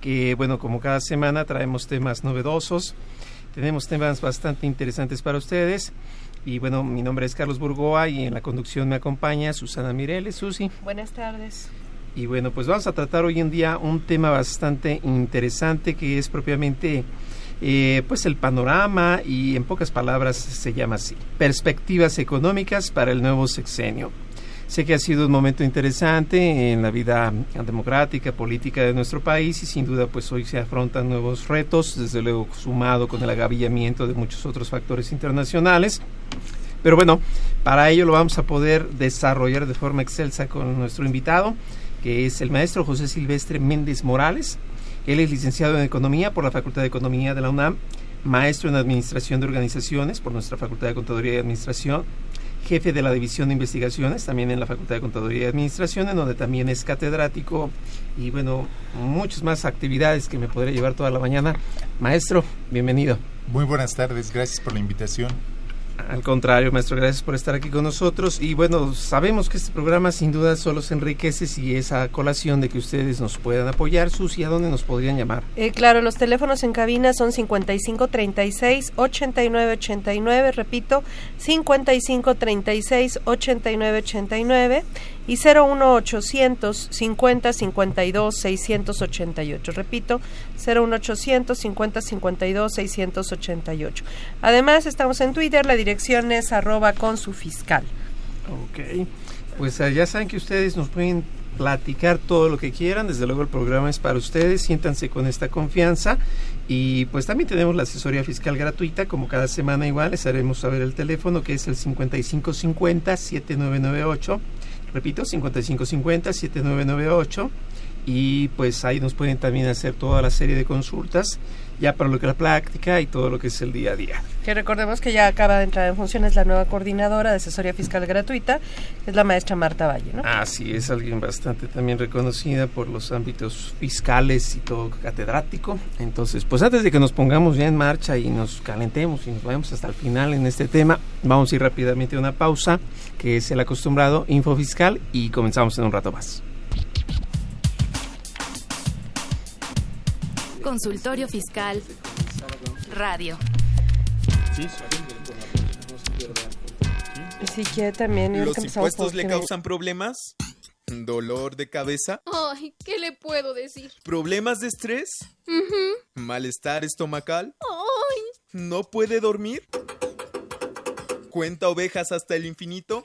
que bueno, como cada semana traemos temas novedosos, tenemos temas bastante interesantes para ustedes. Y bueno, mi nombre es Carlos Burgoa y en la conducción me acompaña Susana Mireles, Susi. Buenas tardes. Y bueno, pues vamos a tratar hoy en día un tema bastante interesante que es propiamente eh, pues el panorama y en pocas palabras se llama así, perspectivas económicas para el nuevo sexenio. Sé que ha sido un momento interesante en la vida democrática, política de nuestro país y sin duda pues hoy se afrontan nuevos retos, desde luego sumado con el agavillamiento de muchos otros factores internacionales. Pero bueno, para ello lo vamos a poder desarrollar de forma excelsa con nuestro invitado, que es el maestro José Silvestre Méndez Morales. Él es licenciado en Economía por la Facultad de Economía de la UNAM, maestro en Administración de Organizaciones por nuestra Facultad de Contaduría y Administración, jefe de la División de Investigaciones también en la Facultad de Contaduría y Administración, en donde también es catedrático y bueno, muchas más actividades que me podría llevar toda la mañana. Maestro, bienvenido. Muy buenas tardes, gracias por la invitación. Al contrario, maestro, gracias por estar aquí con nosotros. Y bueno, sabemos que este programa sin duda solo se enriquece si es a colación de que ustedes nos puedan apoyar. Susi, ¿a dónde nos podrían llamar? Eh, claro, los teléfonos en cabina son 5536 8989, repito, 5536 8989 y 01800 50 52 688, repito, 01800 50 52 688. Además, estamos en Twitter, la dirección es arroba con su fiscal. Ok. Pues eh, ya saben que ustedes nos pueden platicar todo lo que quieran. Desde luego el programa es para ustedes. Siéntanse con esta confianza. Y pues también tenemos la asesoría fiscal gratuita. Como cada semana igual les haremos saber el teléfono que es el 5550-7998. Repito, 5550-7998. Y pues ahí nos pueden también hacer toda la serie de consultas ya para lo que es la práctica y todo lo que es el día a día. Que recordemos que ya acaba de entrar en funciones la nueva coordinadora de asesoría fiscal gratuita, es la maestra Marta Valle, ¿no? Ah, sí, es alguien bastante también reconocida por los ámbitos fiscales y todo catedrático. Entonces, pues antes de que nos pongamos ya en marcha y nos calentemos y nos vayamos hasta el final en este tema, vamos a ir rápidamente a una pausa, que es el acostumbrado info fiscal y comenzamos en un rato más. Consultorio Fiscal. Radio. Si quiere también. ¿Los impuestos le causan problemas? ¿Dolor de cabeza? Ay, ¿qué le puedo decir? ¿Problemas de estrés? Ujú. ¿Malestar estomacal? Ay, ¿No puede dormir? ¿Cuenta ovejas hasta el infinito?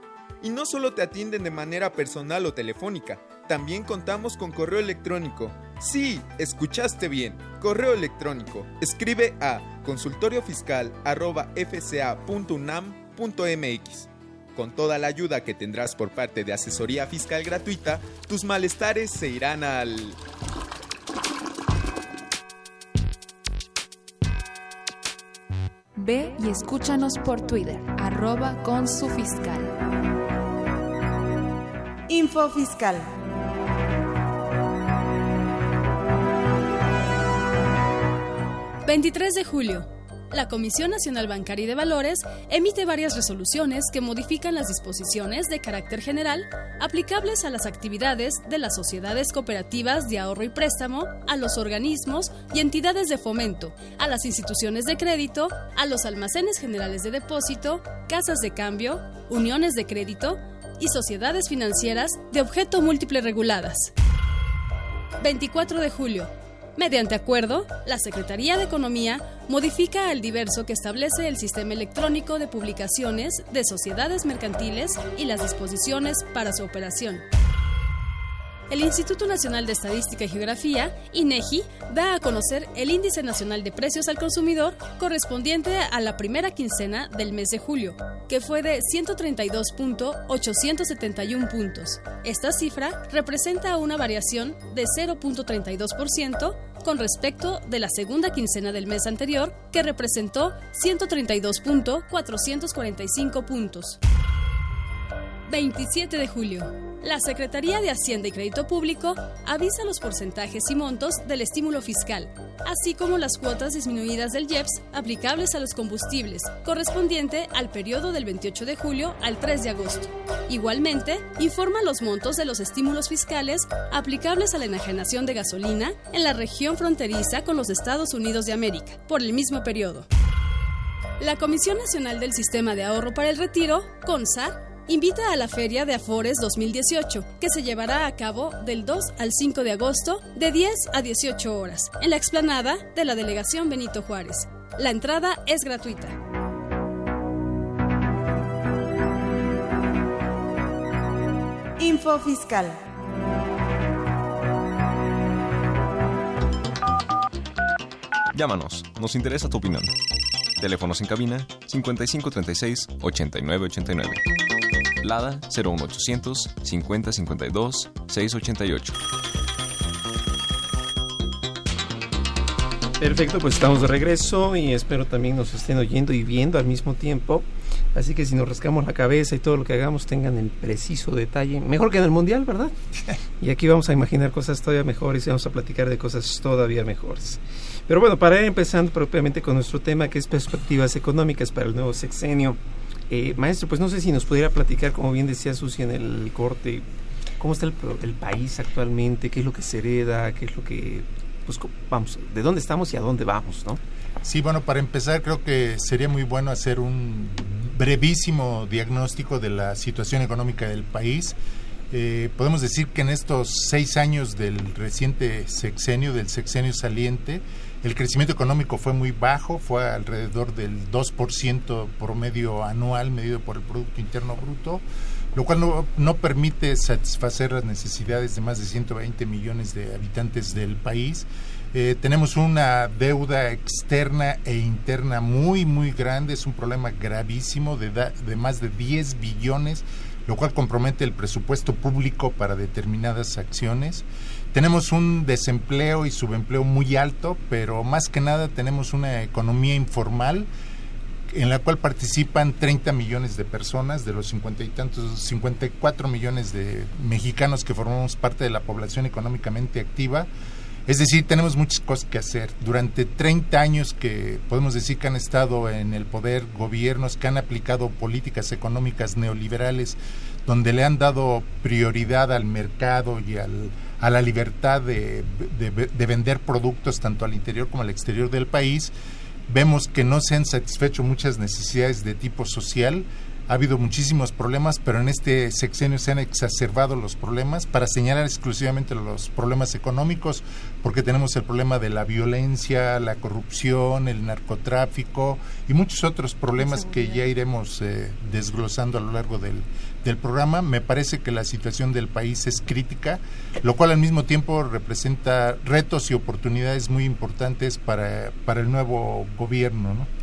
Y no solo te atienden de manera personal o telefónica, también contamos con correo electrónico. Sí, escuchaste bien, correo electrónico. Escribe a consultoriofiscal@fca.unam.mx. Con toda la ayuda que tendrás por parte de asesoría fiscal gratuita, tus malestares se irán al Ve y escúchanos por Twitter, arroba. Info Fiscal. 23 de julio. La Comisión Nacional Bancaria y de Valores emite varias resoluciones que modifican las disposiciones de carácter general aplicables a las actividades de las sociedades cooperativas de ahorro y préstamo, a los organismos y entidades de fomento, a las instituciones de crédito, a los almacenes generales de depósito, casas de cambio, uniones de crédito y sociedades financieras de objeto múltiple reguladas. 24 de julio. Mediante acuerdo, la Secretaría de Economía modifica el diverso que establece el sistema electrónico de publicaciones de sociedades mercantiles y las disposiciones para su operación el Instituto Nacional de Estadística y Geografía, INEGI, da a conocer el Índice Nacional de Precios al Consumidor correspondiente a la primera quincena del mes de julio, que fue de 132.871 puntos. Esta cifra representa una variación de 0.32% con respecto de la segunda quincena del mes anterior, que representó 132.445 puntos. 27 de julio. La Secretaría de Hacienda y Crédito Público avisa los porcentajes y montos del estímulo fiscal, así como las cuotas disminuidas del IEPS aplicables a los combustibles, correspondiente al periodo del 28 de julio al 3 de agosto. Igualmente, informa los montos de los estímulos fiscales aplicables a la enajenación de gasolina en la región fronteriza con los Estados Unidos de América, por el mismo periodo. La Comisión Nacional del Sistema de Ahorro para el Retiro, CONSA, invita a la Feria de Afores 2018, que se llevará a cabo del 2 al 5 de agosto de 10 a 18 horas, en la explanada de la Delegación Benito Juárez. La entrada es gratuita. Info Fiscal. Llámanos, nos interesa tu opinión. Teléfonos en cabina 5536 8989. Lada 01800 5052 688. Perfecto, pues estamos de regreso y espero también nos estén oyendo y viendo al mismo tiempo. Así que si nos rascamos la cabeza y todo lo que hagamos tengan el preciso detalle, mejor que en el mundial, ¿verdad? Y aquí vamos a imaginar cosas todavía mejores y vamos a platicar de cosas todavía mejores. Pero bueno, para ir empezando propiamente con nuestro tema que es perspectivas económicas para el nuevo sexenio. Eh, maestro, pues no sé si nos pudiera platicar, como bien decía Susi en el corte, cómo está el, el, país actualmente, qué es lo que se hereda, qué es lo que, pues vamos, de dónde estamos y a dónde vamos, ¿no? Sí, bueno, para empezar creo que sería muy bueno hacer un brevísimo diagnóstico de la situación económica del país. Eh, podemos decir que en estos seis años del reciente sexenio, del sexenio saliente, el crecimiento económico fue muy bajo, fue alrededor del 2% promedio anual medido por el Producto Interno Bruto, lo cual no, no, permite satisfacer las necesidades de más de 120 millones de habitantes del país. Eh, tenemos una deuda externa e interna muy, muy grande, es un problema gravísimo de, de más de 10 billones, lo cual compromete el presupuesto público para determinadas acciones. Tenemos un desempleo y subempleo muy alto, pero más que nada tenemos una economía informal en la cual participan 30 millones de personas de los 50 y tantos 54 millones de mexicanos que formamos parte de la población económicamente activa. Es decir, tenemos muchas cosas que hacer. Durante 30 años que podemos decir que han estado en el poder gobiernos que han aplicado políticas económicas neoliberales donde le han dado prioridad al mercado y al, a la libertad de, de, vender productos tanto al interior como al exterior del país, vemos que no se han satisfecho muchas necesidades de tipo social. Ha habido muchísimos problemas, pero en este sexenio se han exacerbado los problemas para señalar exclusivamente los problemas económicos, porque tenemos el problema de la violencia, la corrupción, el narcotráfico y muchos otros problemas que ya iremos eh, desglosando a lo largo del, del programa. Me parece que la situación del país es crítica, lo cual al mismo tiempo representa retos y oportunidades muy importantes para, para el nuevo gobierno. ¿no?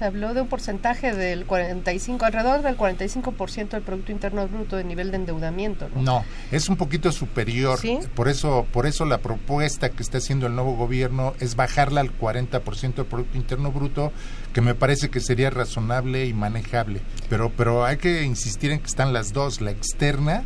Se habló de un porcentaje del 45, alrededor del 45% del Producto Interno Bruto de nivel de endeudamiento. No, no es un poquito superior. Por, eso, por eso la propuesta que está haciendo el nuevo gobierno es bajarla al 40% del Producto Interno Bruto, que me parece que sería razonable y manejable. Pero, pero hay que insistir en que están las dos, la externa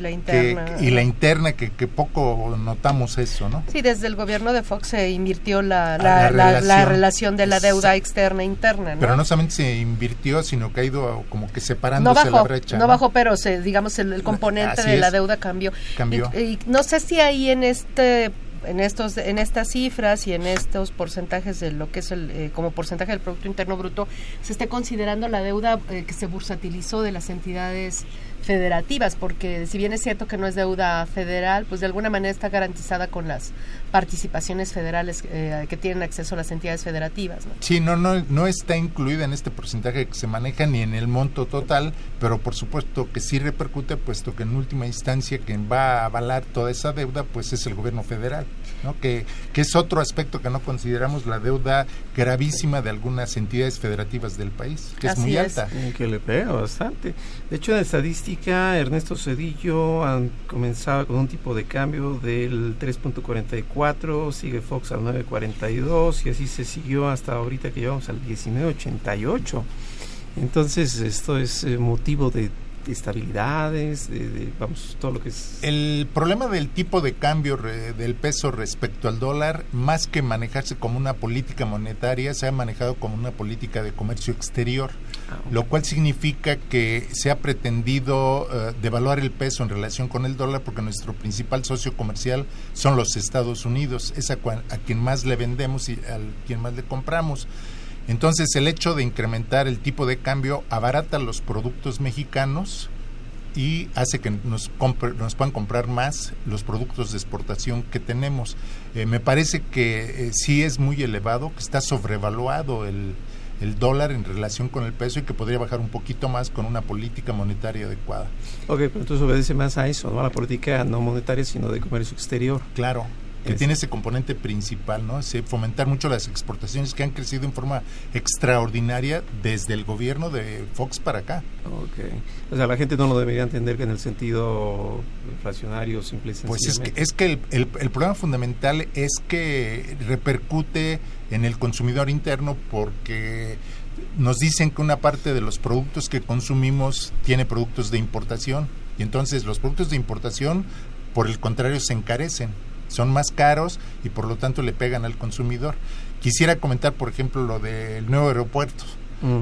la interna. y la interna, que, que, poco notamos eso, ¿no? Sí, desde el gobierno de Fox se invirtió la, la, la, relación. relación. de la deuda externa e interna, ¿no? Pero no solamente se invirtió, sino que ha ido como que separándose no bajó, la brecha. No, bajó, pero se, digamos el, componente de la deuda cambió. Cambió. Y, y no sé si ahí en este en estos en estas cifras y en estos porcentajes de lo que es el eh, como porcentaje del producto interno bruto se esté considerando la deuda eh, que se bursatilizó de las entidades federativas, porque si bien es cierto que no es deuda federal, pues de alguna manera está garantizada con las participaciones federales eh, que tienen acceso a las entidades federativas. Sí, no, no, no está incluida en este porcentaje que se maneja ni en el monto total, pero por supuesto que sí repercute, puesto que en última instancia quien va a avalar toda esa deuda, pues es el gobierno federal, ¿no? que, que es otro aspecto que no consideramos la deuda gravísima de algunas entidades federativas del país, que es muy alta. que le pega bastante. De hecho, en estadística Ernesto Cedillo han comenzado con un tipo de cambio del 3.44, sigue Fox al 9.42 y así se siguió hasta ahorita que llevamos al 19.88. Entonces esto es eh, motivo de estabilidades, de, vamos, todo lo que es... El problema del tipo de cambio del peso respecto al dólar, más que manejarse como una política monetaria, se ha manejado como una política de comercio exterior, ah, lo cual significa que se ha pretendido uh, devaluar el peso en relación con el dólar porque nuestro principal socio comercial son los Estados Unidos, es a, a quien más le vendemos y a quien más le compramos. Entonces el hecho de incrementar el tipo de cambio abarata los productos mexicanos y hace que nos, nos puedan comprar más los productos de exportación que tenemos. Eh, me parece que eh, sí es muy elevado, que está sobrevaluado el, el dólar en relación con el peso y que podría bajar un poquito más con una política monetaria adecuada. Ok, pero entonces obedece más a eso, ¿no? a la política no monetaria, sino de comercio exterior. Claro, que tiene ese componente principal, ¿no? Ese fomentar mucho las exportaciones que han crecido en forma extraordinaria desde el gobierno de Fox para acá. Ok. O sea, la gente no lo debería entender que en el sentido inflacionario simple y Pues es que, es que el, el, problema fundamental es que repercute en el consumidor interno porque nos dicen que una parte de los productos que consumimos tiene productos de importación y entonces los productos de importación por el contrario se encarecen son más caros y por lo tanto le pegan al consumidor. Quisiera comentar, por ejemplo, lo del nuevo aeropuerto.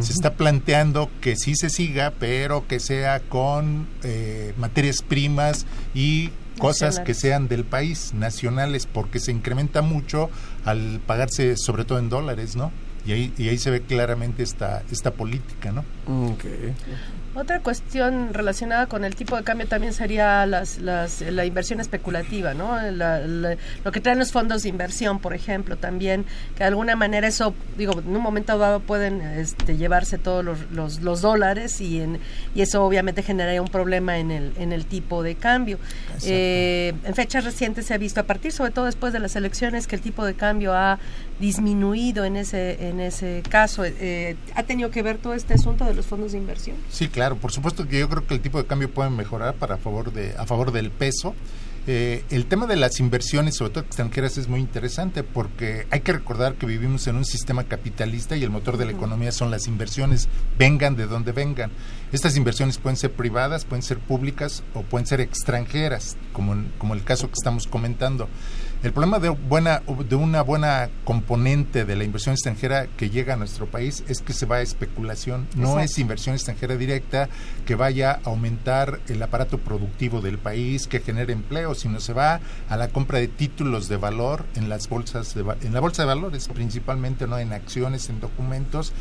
Se está planteando que sí se siga, pero que sea con eh, materias primas y cosas que sean del país, nacionales, porque se incrementa mucho al pagarse sobre todo en dólares, ¿no? Y ahí, y ahí se ve claramente esta, esta política, ¿no? Okay. Otra cuestión relacionada con el tipo de cambio también sería las, las, la inversión especulativa, ¿no? lo que traen los fondos de inversión, por ejemplo, también, que de alguna manera eso, digo, en un momento dado pueden este, llevarse todos los, los, dólares y, en, y eso obviamente generaría un problema en el, en el tipo de cambio. Eh, en fechas recientes se ha visto, a partir sobre todo después de las elecciones, que el tipo de cambio ha disminuido en ese, en ese caso. Eh, ¿Ha tenido que ver todo este asunto de los fondos de inversión? Sí, claro, por supuesto que yo creo que el tipo de cambio puede mejorar para favor de, a favor del peso. Eh, el tema de las inversiones, sobre todo extranjeras, es muy interesante porque hay que recordar que vivimos en un sistema capitalista y el motor de la economía son las inversiones, vengan de donde vengan. Estas inversiones pueden ser privadas, pueden ser públicas o pueden ser extranjeras, como, como el caso que estamos comentando. El problema de, buena, de una buena componente de la inversión extranjera que llega a nuestro país es que se va a especulación. No es inversión extranjera directa que vaya a aumentar el aparato productivo del país, que genere empleo, sino se va a la compra de títulos de valor en las bolsas, de, en la bolsa de valores principalmente, no en acciones, en documentos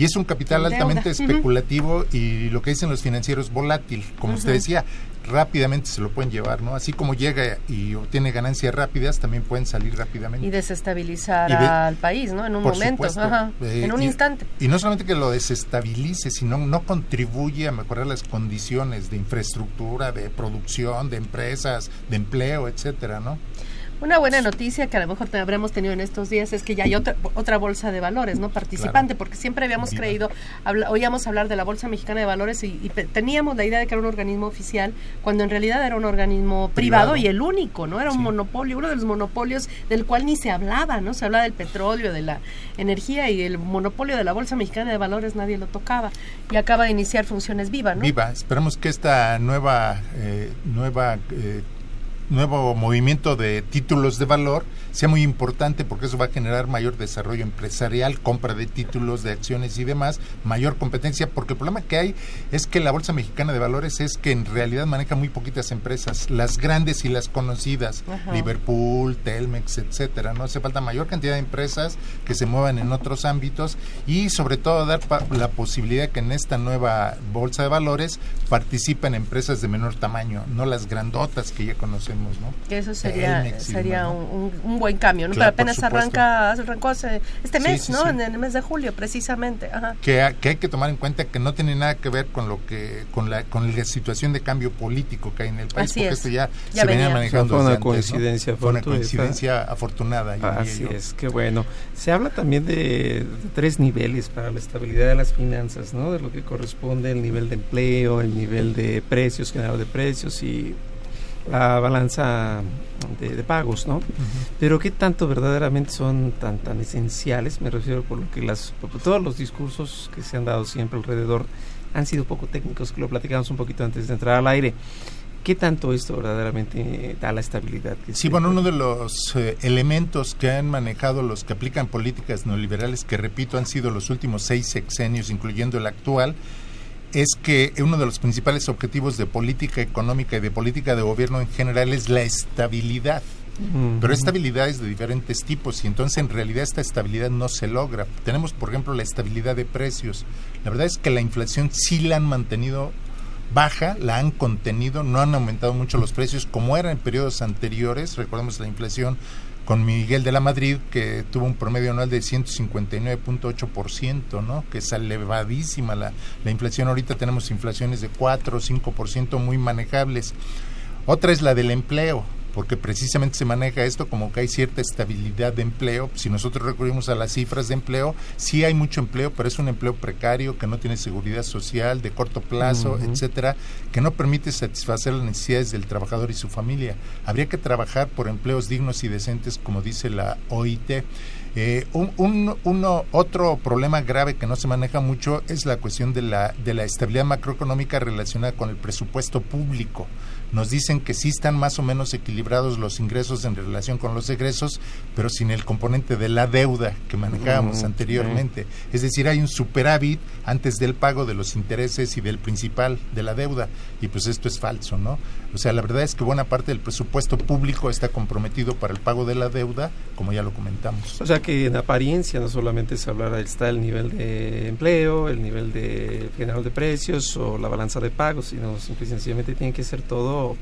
y es un capital altamente especulativo y lo que dicen los financieros volátil, como usted decía, rápidamente se lo pueden llevar, ¿no? Así como llega y obtiene ganancias rápidas, también pueden salir rápidamente. Y desestabilizar al país, ¿no? En un momento, eh, en un instante. Y no solamente que lo desestabilice, sino no contribuye a mejorar las condiciones de infraestructura, de producción, de empresas, de empleo, etcétera, ¿no? Una buena noticia que a lo mejor te habremos tenido en estos días es que ya hay otra, otra bolsa de valores, ¿no? Participante, porque siempre habíamos creído, oíamos hablar de la Bolsa Mexicana de Valores y, teníamos la idea de que era un organismo oficial, cuando en realidad era un organismo privado, y el único, ¿no? Era un monopolio, uno de los monopolios del cual ni se hablaba, ¿no? Se hablaba del petróleo, de la energía y el monopolio de la Bolsa Mexicana de Valores nadie lo tocaba. Y acaba de iniciar funciones viva, ¿no? Viva, esperamos que esta nueva, eh, nueva eh, nuevo movimiento de títulos de valor sea muy importante porque eso va a generar mayor desarrollo empresarial, compra de títulos, de acciones y demás, mayor competencia, porque el problema que hay es que la Bolsa Mexicana de Valores es que en realidad maneja muy poquitas empresas, las grandes y las conocidas, Liverpool, Telmex, etcétera, ¿no? Hace falta mayor cantidad de empresas que se muevan en otros ámbitos y sobre todo dar la posibilidad que en esta nueva Bolsa de Valores participen empresas de menor tamaño, no las grandotas que ya conocemos, ¿no? Eso sería, sería un buen cambio, ¿no? Pero apenas arranca, arrancó este mes, ¿no? En el mes de julio, precisamente. Que, hay que tomar en cuenta que no tiene nada que ver con lo que con la con la situación de cambio político que hay en el país, porque esto ya, se venía, manejando. Fue una coincidencia, Fue una coincidencia afortunada. Así es, qué bueno. Se habla también de, tres niveles para la estabilidad de las finanzas, ¿no? De lo que corresponde el nivel de empleo, el nivel de precios, general de precios y la balanza de, pagos, ¿no? Pero qué tanto verdaderamente son tan tan esenciales, me refiero por lo que las todos los discursos que se han dado siempre alrededor han sido poco técnicos, que lo platicamos un poquito antes de entrar al aire. ¿Qué tanto esto verdaderamente da la estabilidad? sí, bueno, uno de los eh, elementos que han manejado los que aplican políticas neoliberales, que repito, han sido los últimos seis sexenios, incluyendo el actual, es que uno de los principales objetivos de política económica y de política de gobierno en general es la estabilidad. Pero estabilidad es de diferentes tipos y entonces en realidad esta estabilidad no se logra. Tenemos, por ejemplo, la estabilidad de precios. La verdad es que la inflación sí la han mantenido baja, la han contenido, no han aumentado mucho los precios como era en periodos anteriores. Recordemos la inflación con Miguel de la Madrid, que tuvo un promedio anual de 159.8%, ¿no? que es elevadísima la, la inflación. Ahorita tenemos inflaciones de 4 o 5% muy manejables. Otra es la del empleo porque precisamente se maneja esto como que hay cierta estabilidad de empleo. Si nosotros recurrimos a las cifras de empleo, sí hay mucho empleo, pero es un empleo precario que no tiene seguridad social, de corto plazo, etcétera, que no permite satisfacer las necesidades del trabajador y su familia. Habría que trabajar por empleos dignos y decentes, como dice la OIT. Eh, un, uno, otro problema grave que no se maneja mucho es la cuestión de la, de la estabilidad macroeconómica relacionada con el presupuesto público nos dicen que sí están más o menos equilibrados los ingresos en relación con los egresos, pero sin el componente de la deuda que manejábamos anteriormente. Es decir, hay un superávit antes del pago de los intereses y del principal de la deuda, y pues esto es falso, ¿no? O sea, la verdad es que buena parte del presupuesto público está comprometido para el pago de la deuda, como ya lo comentamos. O sea que en apariencia no solamente se hablará, está el nivel de empleo, el nivel de general de precios o la balanza de pagos, sino simple y sencillamente tiene que ser todo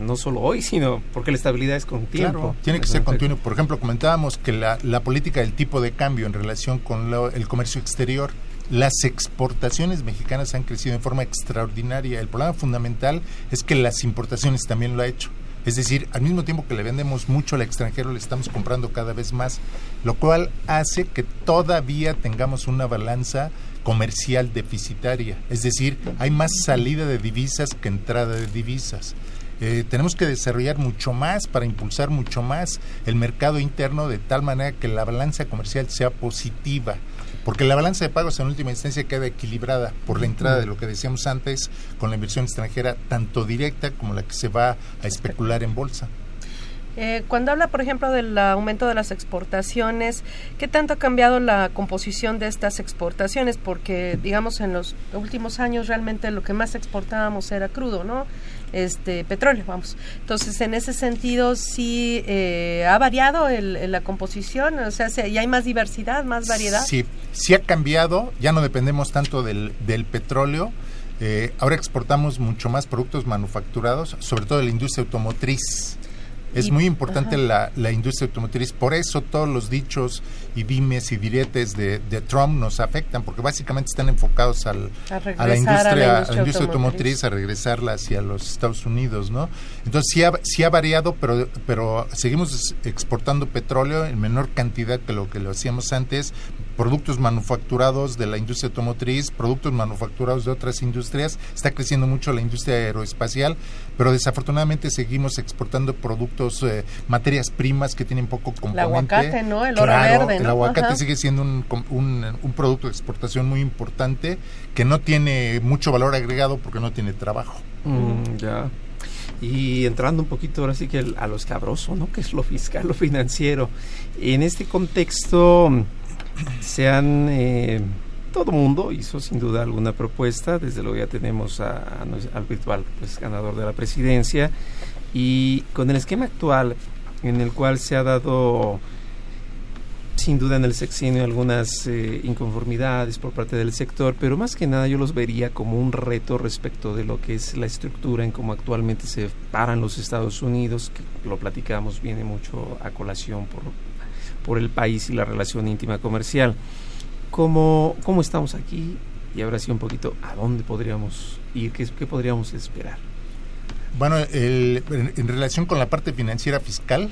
no solo hoy, sino porque la estabilidad es continuo. tiene que ser continuo. Por ejemplo, comentábamos que la, la política del tipo de cambio en relación con el comercio exterior las exportaciones mexicanas han crecido en forma extraordinaria. El problema fundamental es que las importaciones también lo ha hecho. Es decir, al mismo tiempo que le vendemos mucho al extranjero, le estamos comprando cada vez más, lo cual hace que todavía tengamos una balanza comercial deficitaria. Es decir, hay más salida de divisas que entrada de divisas. Eh, tenemos que desarrollar mucho más para impulsar mucho más el mercado interno de tal manera que la balanza comercial sea positiva porque la balanza de pagos en última instancia queda equilibrada por la entrada de lo que decíamos antes con la inversión extranjera, tanto directa como la que se va a especular en bolsa. Eh, cuando habla, por ejemplo, del aumento de las exportaciones, ¿qué tanto ha cambiado la composición de estas exportaciones? Porque, digamos, en los últimos años realmente lo que más exportábamos era crudo, ¿no? Este, petróleo, vamos. Entonces, en ese sentido, sí eh, ha variado la composición, o sea, ya hay más diversidad, más variedad. Sí, sí ha cambiado, ya no dependemos tanto del, del petróleo. Eh, ahora exportamos mucho más productos manufacturados, sobre todo de la industria automotriz Es muy importante la, la, industria automotriz. Por eso todos los dichos y dimes y diretes de, de Trump nos afectan, porque básicamente están enfocados al, a, la industria, a la industria, automotriz. a regresarla hacia los Estados Unidos, ¿no? Entonces sí ha, sí ha variado, pero, pero seguimos exportando petróleo en menor cantidad que lo que lo hacíamos antes, productos manufacturados de la industria automotriz, productos manufacturados de otras industrias. Está creciendo mucho la industria aeroespacial, pero desafortunadamente seguimos exportando productos, eh, materias primas que tienen poco componente. El aguacate, ¿no? El oro verde, El aguacate sigue siendo un, un, producto de exportación muy importante que no tiene mucho valor agregado porque no tiene trabajo. Mm, ya. Y entrando un poquito ahora sí que a lo escabroso, ¿no? Que es lo fiscal, lo financiero. En este contexto se han... Eh, todo mundo hizo sin duda alguna propuesta, desde luego ya tenemos al virtual pues, ganador de la presidencia. Y con el esquema actual en el cual se ha dado sin duda en el sexenio algunas eh, inconformidades por parte del sector, pero más que nada yo los vería como un reto respecto de lo que es la estructura en cómo actualmente se paran los Estados Unidos, que lo platicamos, viene mucho a colación por por el país y la relación íntima comercial. ¿Cómo, cómo estamos aquí? Y ahora sí un poquito, ¿a dónde podríamos ir? ¿Qué, qué podríamos esperar? Bueno, en, relación con la parte financiera fiscal,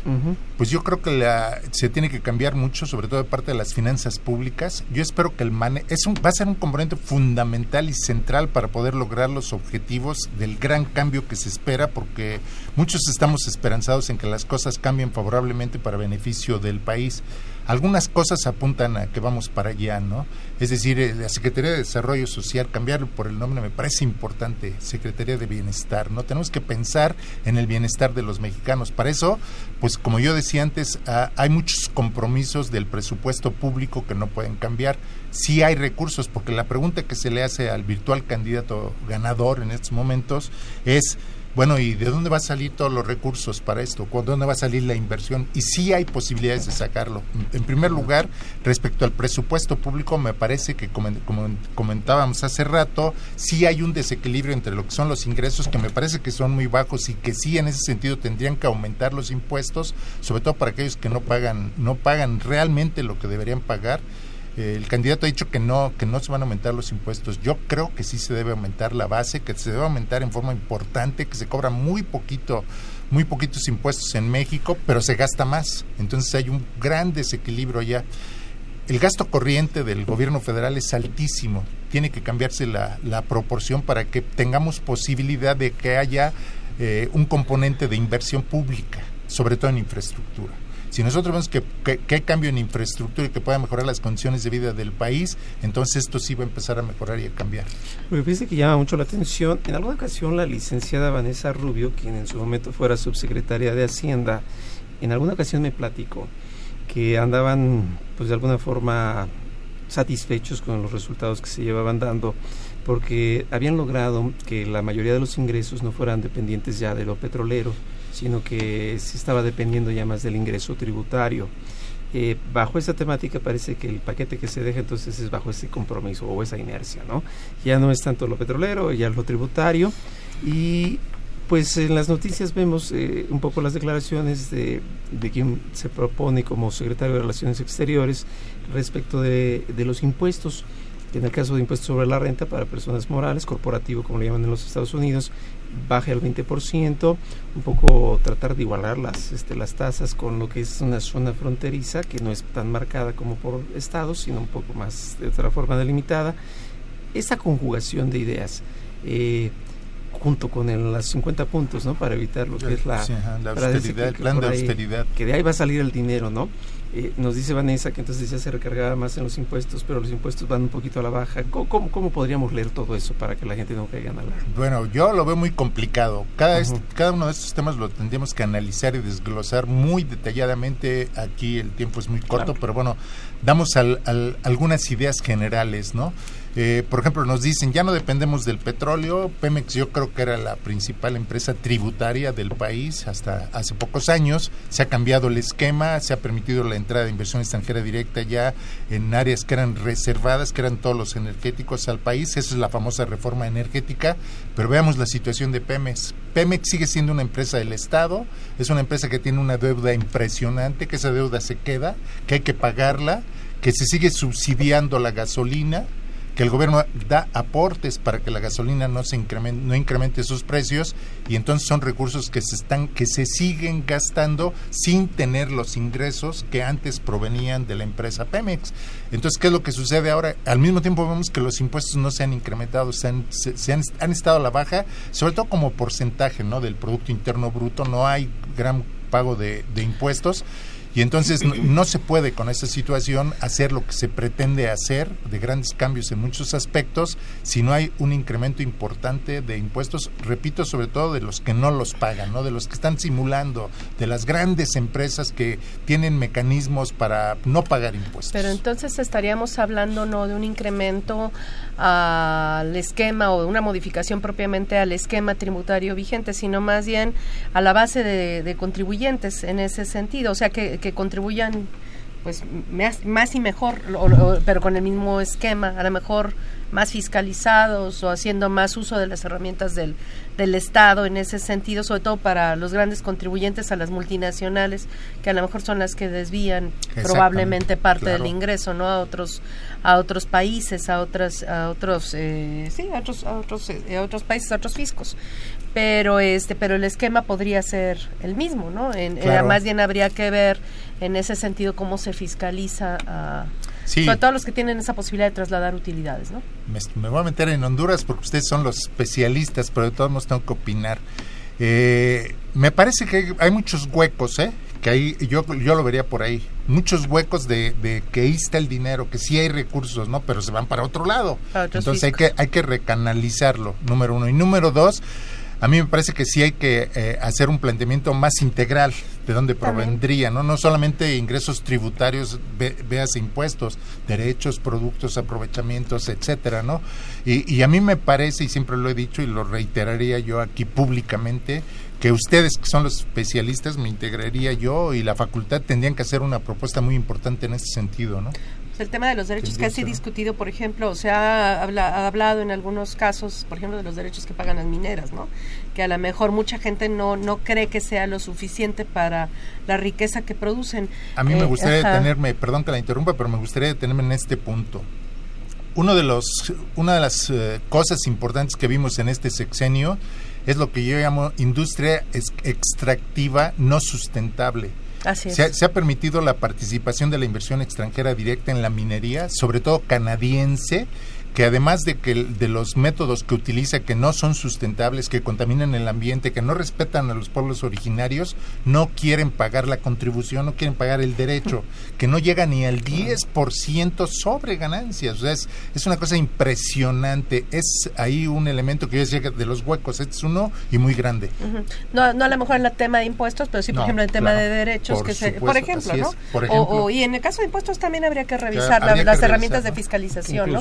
pues yo creo que la, se tiene que cambiar mucho, sobre todo de parte de las finanzas públicas. Yo espero que el MANE es un, va a ser un componente fundamental y central para poder lograr los objetivos del gran cambio que se espera, porque muchos estamos esperanzados en que las cosas cambien favorablemente para beneficio del país algunas cosas apuntan a que vamos para allá, ¿no? Es decir, eh, la Secretaría de Desarrollo Social, cambiarlo por el nombre me parece importante, Secretaría de Bienestar, ¿no? Tenemos que pensar en el bienestar de los mexicanos. Para eso, pues como yo decía antes, ah, hay muchos compromisos del presupuesto público que no pueden cambiar. Sí hay recursos, porque la pregunta que se le hace al virtual candidato ganador en estos momentos es bueno, ¿y de dónde va a salir todos los recursos para esto? ¿Dónde va a salir la inversión? Y sí hay posibilidades de sacarlo. En primer lugar, respecto al presupuesto público, me parece que, como comentábamos hace rato, sí hay un desequilibrio entre lo que son los ingresos, que me parece que son muy bajos y que sí en ese sentido tendrían que aumentar los impuestos, sobre todo para aquellos que no pagan, no pagan realmente lo que deberían pagar el candidato ha dicho que no, que no se van a aumentar los impuestos. Yo creo que sí se debe aumentar la base, que se debe aumentar en forma importante, que se cobra muy poquito, muy poquitos impuestos en México, pero se gasta más. Entonces hay un gran desequilibrio ya. El gasto corriente del gobierno federal es altísimo. Tiene que cambiarse la, proporción para que tengamos posibilidad de que haya eh, un componente de inversión pública, sobre todo en infraestructura. Si nosotros vemos que, que, cambio en infraestructura y que pueda mejorar las condiciones de vida del país, entonces esto sí va a empezar a mejorar y a cambiar. Me parece que llama mucho la atención. En alguna ocasión la licenciada Vanessa Rubio, quien en su momento fuera subsecretaria de Hacienda, en alguna ocasión me platicó que andaban pues de alguna forma satisfechos con los resultados que se llevaban dando porque habían logrado que la mayoría de los ingresos no fueran dependientes ya de lo petrolero, sino que se estaba dependiendo ya más del ingreso tributario. Eh, bajo esa temática parece que el paquete que se deja entonces es bajo ese compromiso o esa inercia, ¿no? Ya no es tanto lo petrolero, ya lo tributario y pues en las noticias vemos eh, un poco las declaraciones de, de, quien se propone como secretario de Relaciones Exteriores respecto de, de los impuestos en el caso de impuestos sobre la renta para personas morales, corporativo como le llaman en los Estados Unidos, baje al 20%, un poco tratar de igualar las, este, las tasas con lo que es una zona fronteriza que no es tan marcada como por estados, sino un poco más de otra forma delimitada. Esa conjugación de ideas, eh, junto con el, los 50 puntos, ¿no? Para evitar lo que es la, la austeridad, el plan de austeridad. Que de ahí va a salir el dinero, ¿no? Eh, nos dice Vanessa que entonces ya se recargaba más en los impuestos, pero los impuestos van un poquito a la baja. ¿Cómo, cómo, podríamos leer todo eso para que la gente no caiga en la Bueno, yo lo veo muy complicado. Cada, cada uno de estos temas lo tendríamos que analizar y desglosar muy detalladamente. Aquí el tiempo es muy corto, pero bueno, damos al, algunas ideas generales, ¿no? Eh, por ejemplo, nos dicen, ya no dependemos del petróleo. Pemex yo creo que era la principal empresa tributaria del país hasta hace pocos años. Se ha cambiado el esquema, se ha permitido la entrada de inversión extranjera directa ya en áreas que eran reservadas, que eran todos los energéticos al país. Esa es la famosa reforma energética. Pero veamos la situación de Pemex. Pemex sigue siendo una empresa del Estado, es una empresa que tiene una deuda impresionante, que esa deuda se queda, que hay que pagarla, que se sigue subsidiando la gasolina que el gobierno da aportes para que la gasolina no se incremente, no incremente sus precios y entonces son recursos que se están que se siguen gastando sin tener los ingresos que antes provenían de la empresa Pemex. Entonces, ¿qué es lo que sucede ahora? Al mismo tiempo vemos que los impuestos no se han incrementado, se han, se, han, han estado a la baja, sobre todo como porcentaje ¿no? del Producto Interno Bruto, no hay gran pago de, de impuestos y entonces no, se puede con esa situación hacer lo que se pretende hacer de grandes cambios en muchos aspectos si no hay un incremento importante de impuestos, repito, sobre todo de los que no los pagan, ¿no? de los que están simulando, de las grandes empresas que tienen mecanismos para no pagar impuestos. Pero entonces estaríamos hablando no de un incremento al esquema o de una modificación propiamente al esquema tributario vigente, sino más bien a la base de contribuyentes en ese sentido. O sea, que, que contribuyan pues más, y mejor, pero con el mismo esquema, a lo mejor más fiscalizados o haciendo más uso de las herramientas del, del Estado en ese sentido, sobre todo para los grandes contribuyentes a las multinacionales, que a lo mejor son las que desvían probablemente parte del ingreso, ¿no? A otros a otros países, a otras a otros eh, sí, a otros a otros eh, a otros países, a otros fiscos pero este pero el esquema podría ser el mismo no en, más bien habría que ver en ese sentido cómo se fiscaliza a sobre todo los que tienen esa posibilidad de trasladar utilidades no me, voy a meter en Honduras porque ustedes son los especialistas pero de todos modos tengo que opinar. Eh, me parece que hay, muchos huecos eh que ahí yo yo lo vería por ahí. Muchos huecos de, de, que ahí está el dinero que sí hay recursos no pero se van para otro lado. Entonces hay que hay que recanalizarlo número uno. Y número dos a mí me parece que sí hay que eh, hacer un planteamiento más integral de dónde provendría, ¿no? No solamente ingresos tributarios, veas impuestos, derechos, productos, aprovechamientos, etcétera, ¿no? Y, y a mí me parece, y siempre lo he dicho y lo reiteraría yo aquí públicamente, que ustedes que son los especialistas, me integraría yo y la facultad tendrían que hacer una propuesta muy importante en ese sentido, ¿no? El tema de los derechos que ha sido discutido, por ejemplo, se ha, hablado en algunos casos, por ejemplo, de los derechos que pagan las mineras, ¿no? Que a lo mejor mucha gente no, no cree que sea lo suficiente para la riqueza que producen. A mí me eh, gustaría detenerme, perdón que la interrumpa, pero me gustaría detenerme en este punto. Uno de los, una de las eh, cosas importantes que vimos en este sexenio es lo que yo llamo industria extractiva no sustentable se, ha, permitido la participación de la inversión extranjera directa en la minería, sobre todo canadiense, que además de que de los métodos que utiliza que no son sustentables, que contaminan el ambiente, que no respetan a los pueblos originarios, no quieren pagar la contribución, no quieren pagar el derecho, que no llega ni al 10% sobre ganancias. O sea, es, es, una cosa impresionante. Es ahí un elemento que yo decía de los huecos, es uno y muy grande. no, no a lo mejor en el tema de impuestos, pero sí, por ejemplo, en el tema de derechos, por que se, por ejemplo, ¿no? O, y en el caso de impuestos también habría que revisar las herramientas de fiscalización, ¿no?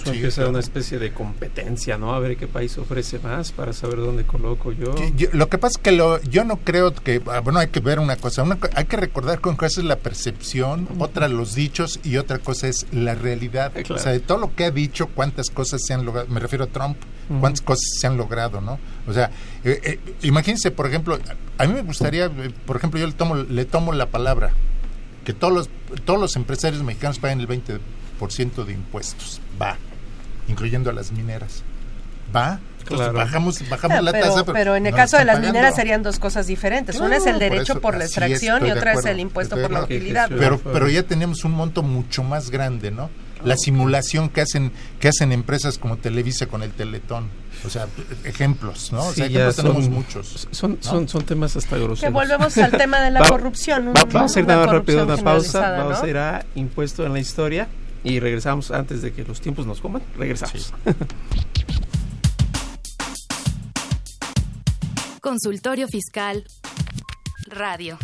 Una especie de competencia, ¿no? A ver qué país ofrece más para saber dónde coloco yo. lo que pasa es que lo, yo no creo que, ah, bueno, hay que ver una cosa, hay que recordar con cosa es la percepción, otra los dichos y otra cosa es la realidad. O sea, de todo lo que ha dicho, cuántas cosas se han logrado, me refiero a Trump, cuántas cosas se han logrado, ¿no? O sea, eh, eh, imagínense, por ejemplo, a mí me gustaría, eh, por ejemplo, yo le tomo, le tomo la palabra, que todos los, todos los empresarios mexicanos paguen el 20% de impuestos. Va incluyendo a las mineras. ¿Va? bajamos, bajamos la tasa. Pero, en el caso de las mineras serían dos cosas diferentes. Una es el derecho por, la extracción y otra es el impuesto por la utilidad. Pero, pero ya tenemos un monto mucho más grande, ¿no? La simulación que hacen, que hacen empresas como Televisa con el Teletón. O sea, ejemplos, ¿no? o sea, ejemplos tenemos muchos. Son, son, son temas hasta groseros. Que volvemos al tema de la corrupción. vamos a ir dando rápido una pausa. Vamos a ir a impuesto en la historia y regresamos antes de que los tiempos nos coman. Regresamos. Consultorio Fiscal Radio.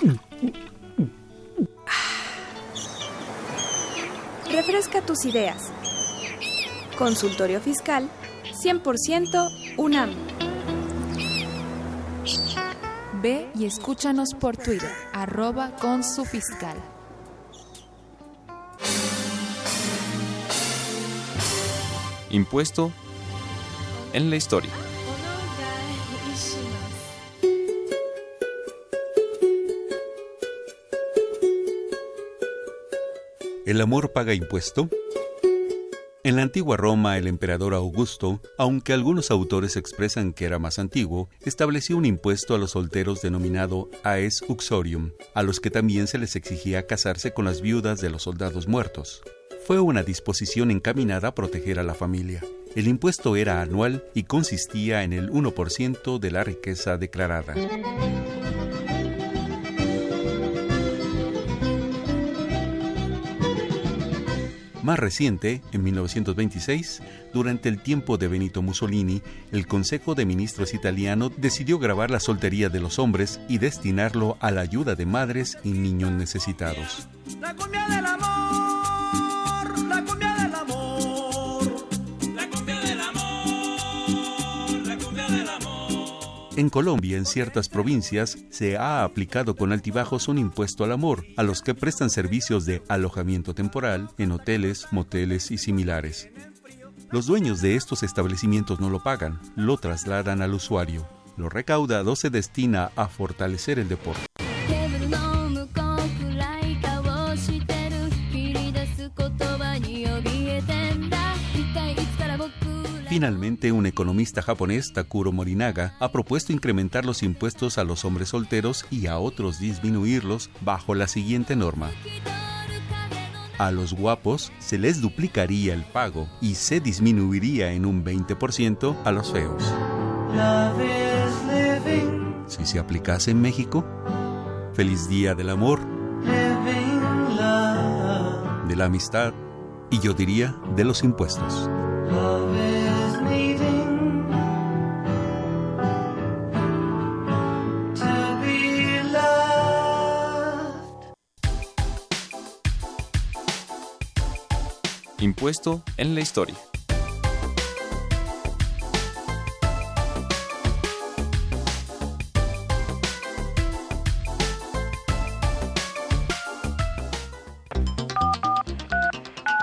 Refresca tus ideas. Consultorio Fiscal 100% UNAM. Ve y escúchanos por Twitter, arroba con su fiscal. Impuesto en la historia. ¿El amor paga impuesto? En la antigua Roma, el emperador Augusto, aunque algunos autores expresan que era más antiguo, estableció un impuesto a los solteros denominado aes uxorium, a los que también se les exigía casarse con las viudas de los soldados muertos. Fue una disposición encaminada a proteger a la familia. El impuesto era anual y consistía en el 1% de la riqueza declarada. Más reciente, en 1926, durante el tiempo de Benito Mussolini, el Consejo de Ministros italiano decidió grabar la soltería de los hombres y destinarlo a la ayuda de madres y niños necesitados. La cumbia del amor, En Colombia, en ciertas provincias, se ha aplicado con altibajos un impuesto al amor a los que prestan servicios de alojamiento temporal en hoteles, moteles y similares. Los dueños de estos establecimientos no lo pagan, lo trasladan al usuario. Lo recaudado se destina a fortalecer el deporte. Finalmente, un economista japonés, Takuro Morinaga, ha propuesto incrementar los impuestos a los hombres solteros y a otros disminuirlos bajo la siguiente norma. A los guapos se les duplicaría el pago y se disminuiría en un 20% a los feos. Si se aplicase en México, feliz día del amor, de la amistad y yo diría de los impuestos. Impuesto en la historia.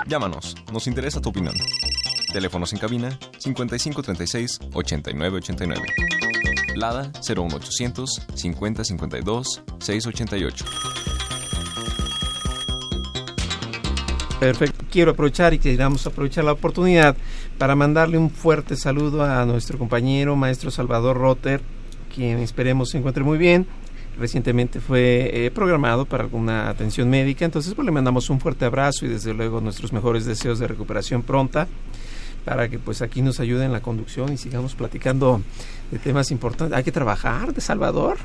Llámanos, nos interesa tu opinión. Teléfonos en cabina 5536 8989. Lada 01800 5052 688. Perfecto. Quiero aprovechar y queramos aprovechar la oportunidad para mandarle un fuerte saludo a nuestro compañero maestro Salvador Rotter, quien esperemos se encuentre muy bien. Recientemente fue eh, programado para alguna atención médica, entonces pues le mandamos un fuerte abrazo y desde luego nuestros mejores deseos de recuperación pronta para que pues aquí nos ayude en la conducción y sigamos platicando de temas importantes. Hay que trabajar de Salvador.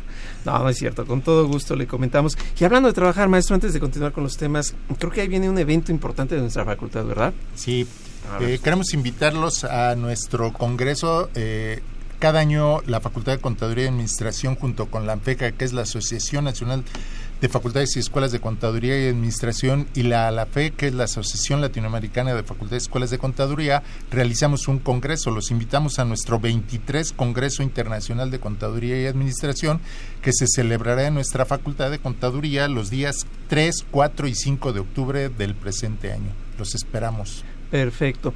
No, no es cierto, con todo gusto le comentamos. Y hablando de trabajar, maestro, antes de continuar con los temas, creo que ahí viene un evento importante de nuestra facultad, ¿verdad? Sí, eh, queremos invitarlos a nuestro congreso. Eh, cada año la Facultad de Contaduría y Administración junto con la ANFECA, que es la Asociación Nacional de Facultades y Escuelas de Contaduría y Administración, y la ALAFE, que es la Asociación Latinoamericana de Facultades y Escuelas de Contaduría, realizamos un congreso. Los invitamos a nuestro 23 Congreso Internacional de Contaduría y Administración, que se celebrará en nuestra Facultad de Contaduría los días 3, 4 y 5 de octubre del presente año. Los esperamos. Perfecto.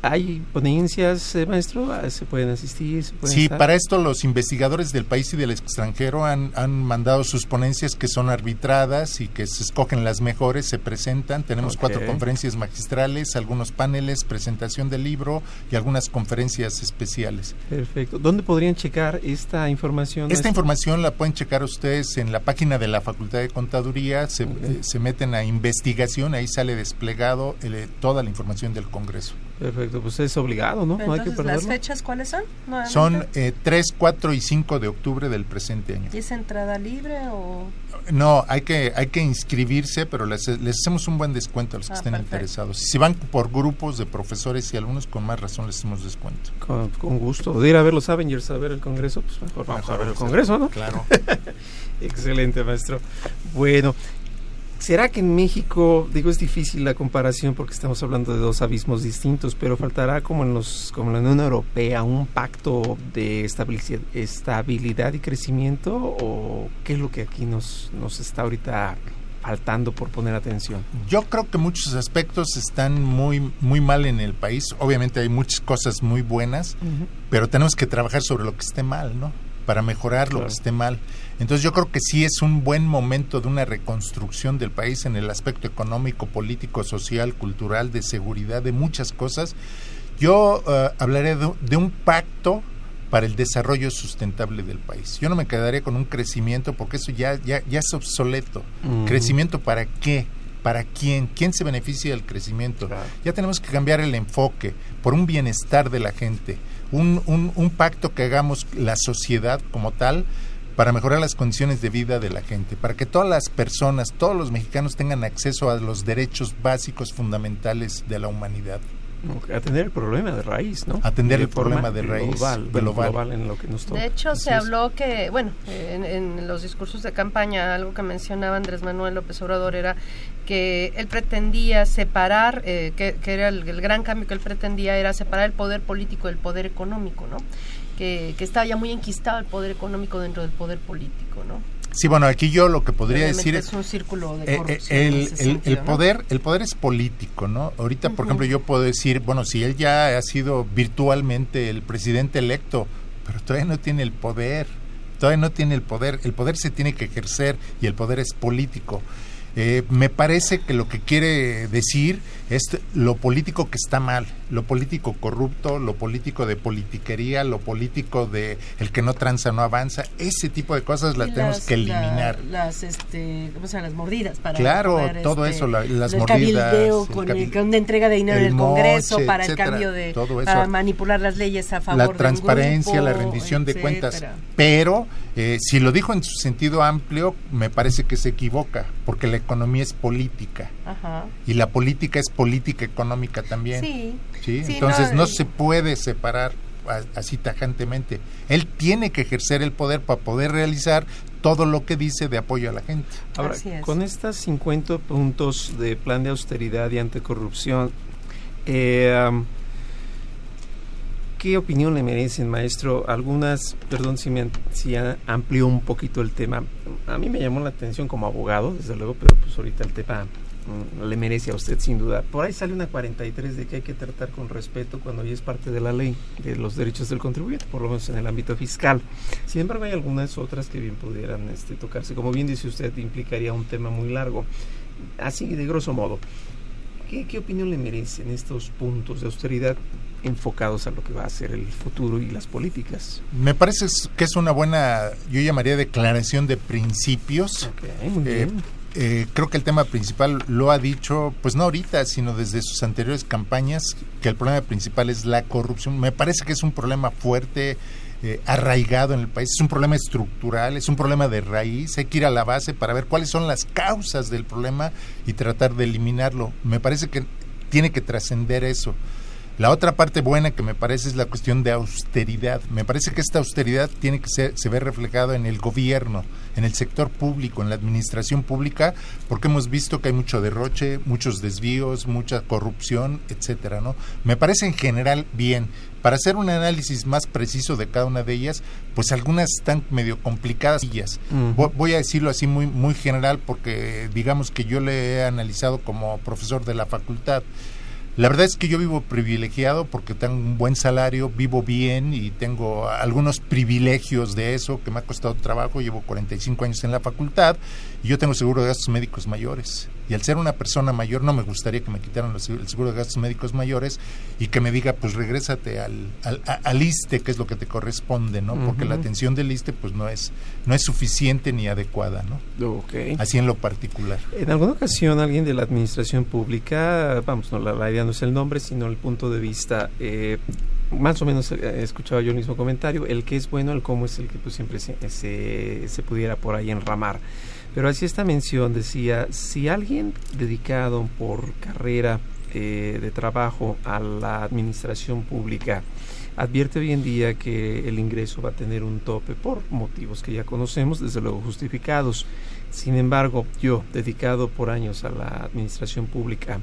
¿Hay ponencias, eh, maestro? Ah, ¿Se pueden asistir? ¿Se pueden sí, estar? para esto los investigadores del país y del extranjero han, han, mandado sus ponencias que son arbitradas y que se escogen las mejores, se presentan. Tenemos okay. cuatro conferencias magistrales, algunos paneles, presentación del libro y algunas conferencias especiales. Perfecto. ¿Dónde podrían checar esta información? Esta maestro? información la pueden checar ustedes en la página de la Facultad de Contaduría, se, okay. eh, se meten a investigación, ahí sale desplegado eh, toda la información del Congreso. Perfecto, pues es obligado, ¿no? Entonces, no hay que perderlo. ¿Las fechas cuáles son? Son eh, 3, 4 y 5 de octubre del presente año. ¿Y es entrada libre o...? No, hay que hay que inscribirse, pero les, les hacemos un buen descuento a los que ah, estén perfecto. interesados. Si van por grupos de profesores y alumnos, con más razón les hacemos descuento. Con, con gusto. De ir a ver los Avengers, a ver el Congreso, pues mejor vamos mejor a ver el Congreso, ¿no? Claro. Excelente, maestro. Bueno, ¿Será que en México, digo, es difícil la comparación porque estamos hablando de dos abismos distintos, pero faltará como en los como en la Unión Europea un pacto de estabilidad, y crecimiento o qué es lo que aquí nos nos está ahorita faltando por poner atención? Yo creo que muchos aspectos están muy muy mal en el país. Obviamente hay muchas cosas muy buenas, pero tenemos que trabajar sobre lo que esté mal, ¿no? Para mejorar lo que esté mal. Entonces yo creo que sí es un buen momento de una reconstrucción del país en el aspecto económico, político, social, cultural, de seguridad, de muchas cosas. Yo eh, hablaré de, de un pacto para el desarrollo sustentable del país. Yo no me quedaría con un crecimiento porque eso ya, ya, ya es obsoleto. Ujú. ¿Crecimiento para qué? ¿Para quién? ¿Quién se beneficia del crecimiento? Ya tenemos que cambiar el enfoque por un bienestar de la gente, un, un, un pacto que hagamos la sociedad como tal para mejorar las condiciones de vida de la gente, para que todas las personas, todos los mexicanos tengan acceso a los derechos básicos fundamentales de la humanidad. Atender el problema de raíz, ¿no? Atender De el problema de raíz, global, bueno, global. global en lo que nos toca. De hecho, Así se es. habló que, bueno, en, en los discursos de campaña, algo que mencionaba Andrés Manuel López Obrador era que él pretendía separar, eh, que, que era el, el gran cambio que él pretendía era separar el poder político del poder económico, ¿no? Que, que estaba ya muy enquistado el poder económico dentro del poder político, ¿no? Sí, bueno, aquí yo lo que podría decir es un círculo de Eh, eh, corrupción el, ese el- sentido, el ¿no? poder el poder es político no ahorita por ejemplo yo puedo decir bueno si él ya ha sido virtualmente el presidente electo pero todavía no tiene el poder todavía no tiene el poder el poder se tiene que ejercer y el poder es político Eh, me parece que lo que quiere decir es lo político que está mal, lo político corrupto, lo político de politiquería, lo político de el que no tranza no avanza, ese tipo de cosas las Y tenemos las- que la- eliminar. las, este, ¿cómo se llama? Las mordidas para Claro, todo este, eso, la- las el mordidas, cabildeo con, el- con una entrega de dinero en el Congreso moche, para etcétera, el cambio de todo eso. para manipular las leyes a favor la de un transparencia, la grupo, rendición de cuentas. Pero eh, si lo dijo en su sentido amplio, me parece que se equivoca, porque la economía es política Ajá. y la política es política económica también. Sí. ¿sí? Sí, Entonces no, no, se puede separar así tajantemente. Él tiene que ejercer el poder para poder realizar todo lo que dice de apoyo a la gente. Ahora, con estas 50 puntos de plan de austeridad y anticorrupción, eh, am, ¿qué opinión le merecen, maestro? Algunas, perdón si, me, si amplió un poquito el tema. A mí me llamó la atención como abogado, desde luego, pero pues ahorita el tema le merece a usted sin duda. Por ahí sale una 43 de que hay que tratar con respeto cuando ya es parte de la ley de los derechos del contribuyente, por lo menos en el ámbito fiscal. Sin embargo, hay algunas otras que bien pudieran este, tocarse. Como bien dice usted, implicaría un tema muy largo. Así, de grosso modo, ¿qué, qué opinión le merecen estos puntos de austeridad enfocados a lo que va a ser el futuro y las políticas? Me parece que es una buena, yo llamaría declaración de principios. muy Eh, bien. eh, creo que el tema principal lo ha dicho, pues no ahorita, sino desde sus anteriores campañas, que el problema principal es la corrupción. Me parece que es un problema fuerte, eh, arraigado en el país, es un problema estructural, es un problema de raíz. Hay que ir a la base para ver cuáles son las causas del problema y tratar de eliminarlo. Me parece que tiene que trascender eso. La otra parte buena que me parece es la cuestión de austeridad. Me parece que esta austeridad tiene que ser, se ve reflejado en el gobierno, en el sector público, en la administración pública, porque hemos visto que hay mucho derroche, muchos desvíos, mucha corrupción, etcétera, ¿no? Me parece en general bien. Para hacer un análisis más preciso de cada una de ellas, pues algunas están medio complicadas. Voy a decirlo así muy, muy general porque digamos que yo le he analizado como profesor de la facultad. La verdad es que yo vivo privilegiado porque tengo un buen salario, vivo bien y tengo algunos privilegios de eso que me ha costado trabajo. Llevo 45 años en la facultad y yo tengo seguro de gastos médicos mayores. Y al ser una persona mayor no me gustaría que me quitaran los- el seguro de gastos médicos mayores y que me diga, pues regrésate al, al, al ISSSTE, que es lo que te corresponde, ¿no? Porque la atención del ISSSTE pues no es, no es suficiente ni adecuada, ¿no? Ok. Así en lo particular. En alguna ocasión alguien de la administración pública, vamos, no la, la idea no es el nombre, sino el punto de vista, eh, más o menos eh, escuchaba yo el mismo comentario, el que es bueno, el cómo es el que pues siempre se, se, se pudiera por ahí enramar. Pero así esta mención decía, si alguien dedicado por carrera eh, de trabajo a la administración pública advierte hoy en día que el ingreso va a tener un tope por motivos que ya conocemos, desde luego justificados. Sin embargo, yo, dedicado por años a la administración pública,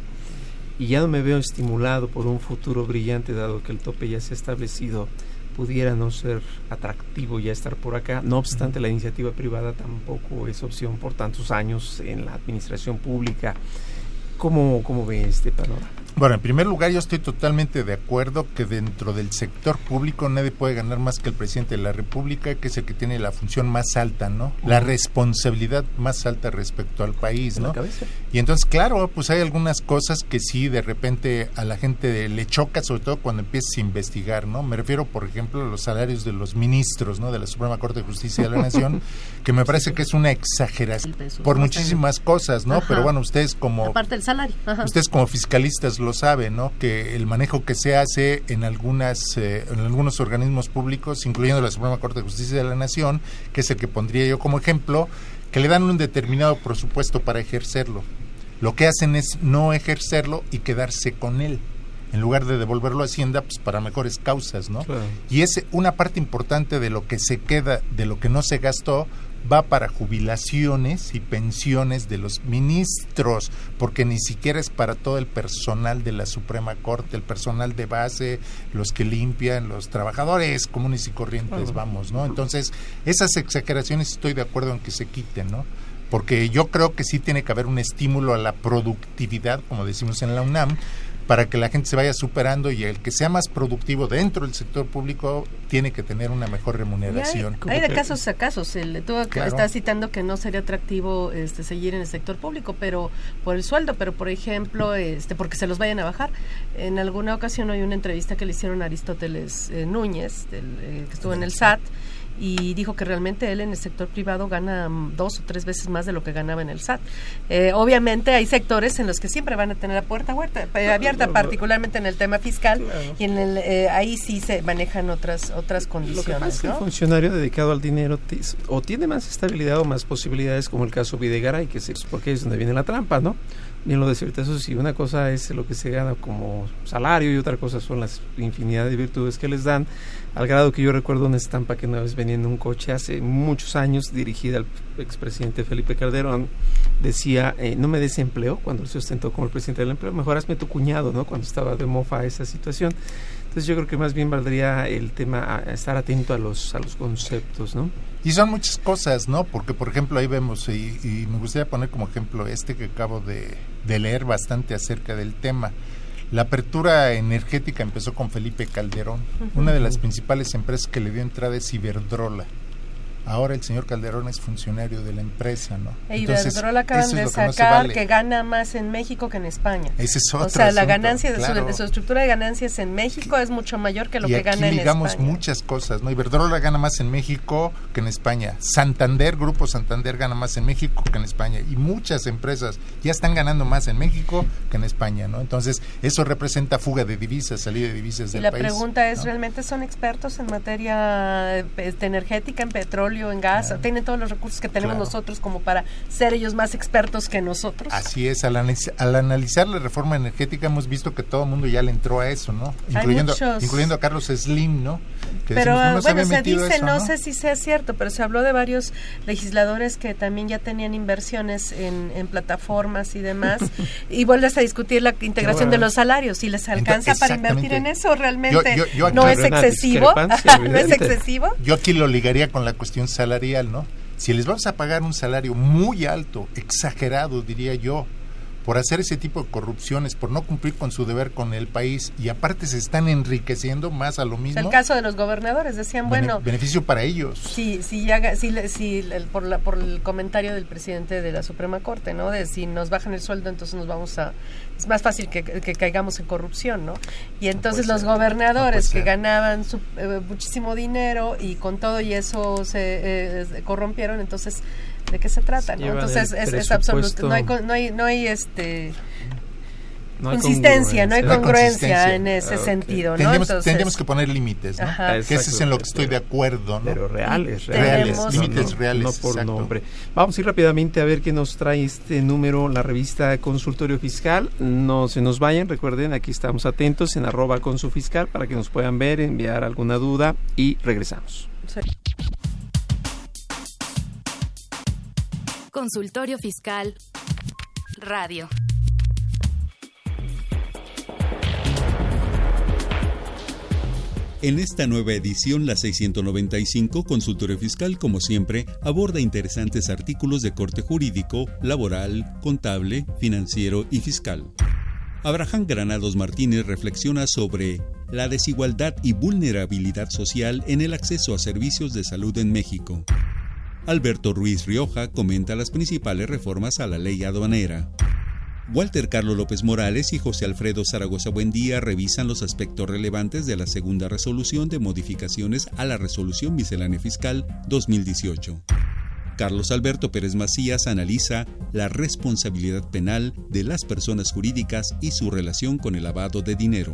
y ya no me veo estimulado por un futuro brillante, dado que el tope ya se ha establecido, pudiera no ser atractivo ya estar por acá. No obstante, la iniciativa privada tampoco es opción por tantos años en la administración pública. ¿Cómo, cómo ve este panorama? Bueno, en primer lugar, yo estoy totalmente de acuerdo que dentro del sector público nadie puede ganar más que el presidente de la República, que es el que tiene la función más alta, ¿no? La responsabilidad más alta respecto al país, ¿no? Y entonces, claro, pues hay algunas cosas que sí de repente a la gente le choca, sobre todo cuando empiezas a investigar, ¿no? Me refiero, por ejemplo, a los salarios de los ministros, ¿no? De la Suprema Corte de Justicia de la Nación, que me parece que es una exageración por muchísimas cosas, ¿no? Ajá. Pero bueno, ustedes como Aparte del salario. Ajá. Ustedes como fiscalistas lo saben, ¿no? Que el manejo que se hace en algunas eh, en algunos organismos públicos, incluyendo la Suprema Corte de Justicia de la Nación, que es el que pondría yo como ejemplo, que le dan un determinado presupuesto para ejercerlo. Lo que hacen es no ejercerlo y quedarse con él en lugar de devolverlo a Hacienda pues para mejores causas, ¿no? Claro. Y es una parte importante de lo que se queda, de lo que no se gastó, va para jubilaciones y pensiones de los ministros, porque ni siquiera es para todo el personal de la Suprema Corte, el personal de base, los que limpian, los trabajadores comunes y corrientes, vamos, ¿no? Entonces, esas exageraciones estoy de acuerdo en que se quiten, ¿no? Porque yo creo que sí tiene que haber un estímulo a la productividad, como decimos en la UNAM, para que la gente se vaya superando y el que sea más productivo dentro del sector público tiene que tener una mejor remuneración. Hay, hay de casos a casos. El, tú Claro. estás citando que no sería atractivo este, seguir en el sector público, pero por el sueldo, pero por ejemplo, este, porque se los vayan a bajar. En alguna ocasión hay una entrevista que le hicieron a Aristóteles eh, Núñez, del, eh, que estuvo en el SAT, y dijo que realmente él en el sector privado gana mm, dos o tres veces más de lo que ganaba en el SAT. Eh, obviamente hay sectores en los que siempre van a tener la puerta huerta, eh, abierta, particularmente en el tema fiscal, y en el, eh, ahí sí se manejan otras otras Lo que condiciones. pasa es que el ¿no? funcionario dedicado al dinero o tiene más estabilidad o más posibilidades, como el caso Videgaray, que es porque es donde viene la trampa, ¿no? Bien lo decía eso sí, una cosa es lo que se gana como salario y otra cosa son las infinidad de virtudes que les dan, al grado que yo recuerdo una estampa que una vez venía en un coche hace muchos años, dirigida al expresidente Felipe Calderón, decía, eh, no me des empleo, cuando se ostentó como el presidente del empleo, mejor hazme tu cuñado, ¿no? Cuando estaba de mofa esa situación. Entonces yo creo que más bien valdría el tema estar atento a los, a los conceptos, ¿no? Y son muchas cosas, ¿no? Porque, por ejemplo, ahí vemos, y, y me gustaría poner como ejemplo este que acabo de leer bastante acerca del tema. La apertura energética empezó con Felipe Calderón. Una de las principales empresas que le dio entrada es Iberdrola. Ahora el señor Calderón es funcionario de la empresa, ¿no? E Entonces, Iberdrola acaban de que no sacar vale. que gana más en México que en España. Ese es o otro sea, la ganancia de, su, claro. de su estructura de ganancias en México es mucho mayor que lo y que gana en España. muchas cosas, ¿no? Iberdrola gana más en México que en España. Santander, Grupo Santander gana más en México que en España. Y muchas empresas ya están ganando más en México que en España, ¿no? Entonces, eso representa fuga de divisas, salida de divisas Y del la país. pregunta es, ¿no? ¿realmente son expertos en materia este, energética, en petróleo, en gas? ¿Tienen todos los recursos que tenemos Claro. nosotros como para ser ellos más expertos que nosotros? Así es, al, analiz- al analizar la reforma energética hemos visto que todo el mundo ya le entró a eso, ¿no? Incluyendo, muchos- incluyendo a Carlos Slim, ¿no? Que Pero decimos, no bueno, se dice, eso, no, sé si sea cierto, pero se habló de varios legisladores que también ya tenían inversiones en, en plataformas y demás. y vuelves a discutir la integración de bueno. los salarios. Si les alcanza para invertir en eso, realmente Yo- yo- yo no es excesivo. no es excesivo. Yo aquí lo ligaría con la cuestión salarial, ¿no? Si les vamos a pagar un salario muy alto, exagerado, diría yo, por hacer ese tipo de corrupciones, por no cumplir con su deber con el país y aparte se están enriqueciendo más a lo mismo, el caso de los gobernadores. Decían, bene- bueno, beneficio para ellos. ya, si el- por, la, por el comentario del presidente de la Suprema Corte, ¿no? De si nos bajan el sueldo, entonces nos vamos a... Es más fácil que, que caigamos en corrupción, ¿no? Y entonces los gobernadores no que ganaban su- eh, muchísimo dinero y con todo y eso se eh, corrompieron, entonces... ¿De qué se trata? no? Entonces es, es absoluto. No hay, no hay, no hay este no hay consistencia, no hay congruencia en ese Ah, sentido, ¿no? Tendríamos, Entonces, tendríamos que poner límites, ¿no? Ajá. Que ese es en lo que estoy de acuerdo, ¿no? Pero reales, reales. Reales, límites no, reales, No por exacto. nombre. Vamos a ir rápidamente a ver qué nos trae este número, la revista Consultorio Fiscal. No se nos vayan, recuerden, aquí estamos atentos en arroba con su fiscal para que nos puedan ver, enviar alguna duda y regresamos. sí. Consultorio Fiscal Radio. En esta nueva edición, la 695, Consultorio Fiscal, como siempre, aborda interesantes artículos de corte jurídico, laboral, contable, financiero y fiscal. Abraham Granados Martínez reflexiona sobre la desigualdad y vulnerabilidad social en el acceso a servicios de salud en México. Alberto Ruiz Rioja comenta las principales reformas a la ley aduanera. Walter Carlos López Morales y José Alfredo Zaragoza Buendía revisan los aspectos relevantes de la segunda resolución de modificaciones a la Resolución Miscelánea Fiscal 2018. Carlos Alberto Pérez Macías analiza la responsabilidad penal de las personas jurídicas y su relación con el lavado de dinero.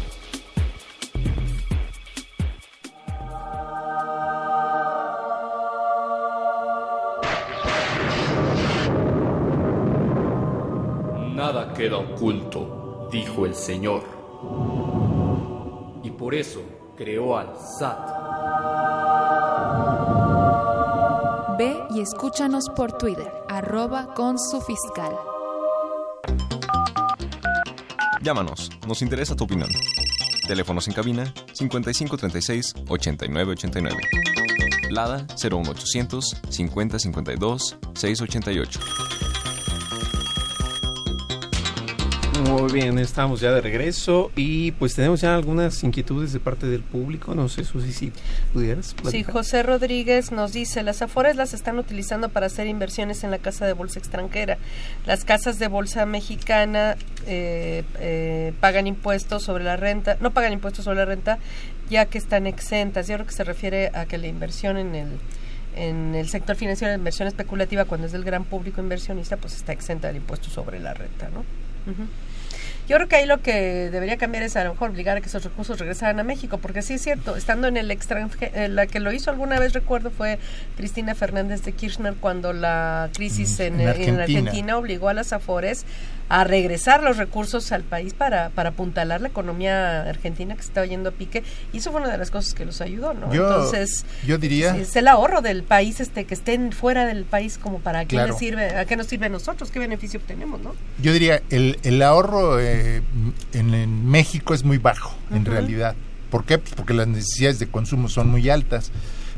Nada queda oculto, dijo el Señor. Y por eso creó al SAT. Ve y escúchanos por Twitter, arroba con su fiscal. Llámanos, nos interesa tu opinión. Teléfonos en cabina 5536 8989. Lada 01800 5052 688. Muy bien, estamos ya de regreso y pues tenemos ya algunas inquietudes de parte del público. No sé, Susi, si pudieras Sí. José Rodríguez nos dice, las afores las están utilizando para hacer inversiones en la casa de bolsa extranjera. Las casas de bolsa mexicana eh, eh, pagan impuestos sobre la renta, no pagan impuestos sobre la renta, ya que están exentas. Yo creo que se refiere a que la inversión en el en el sector financiero, la inversión especulativa, cuando es del gran público inversionista, pues está exenta del impuesto sobre la renta, ¿no? Ujú. Yo creo que ahí lo que debería cambiar es a lo mejor obligar a que esos recursos regresaran a México, porque sí es cierto, estando en el extranjero, la que lo hizo alguna vez, recuerdo, fue Cristina Fernández de Kirchner cuando la crisis Mm, en Argentina. Argentina obligó a las Afores a regresar los recursos al país para, para apuntalar la economía argentina que se estaba yendo a pique, y eso fue una de las cosas que los ayudó, ¿no? Yo- Entonces, yo diría- es el ahorro del país este que estén fuera del país como para qué Claro. sirve, a qué nos sirve a nosotros, qué beneficio obtenemos, ¿no? Yo diría, el, el ahorro eh, en, en México es muy bajo, en realidad. ¿Por qué? Pues porque las necesidades de consumo son muy altas.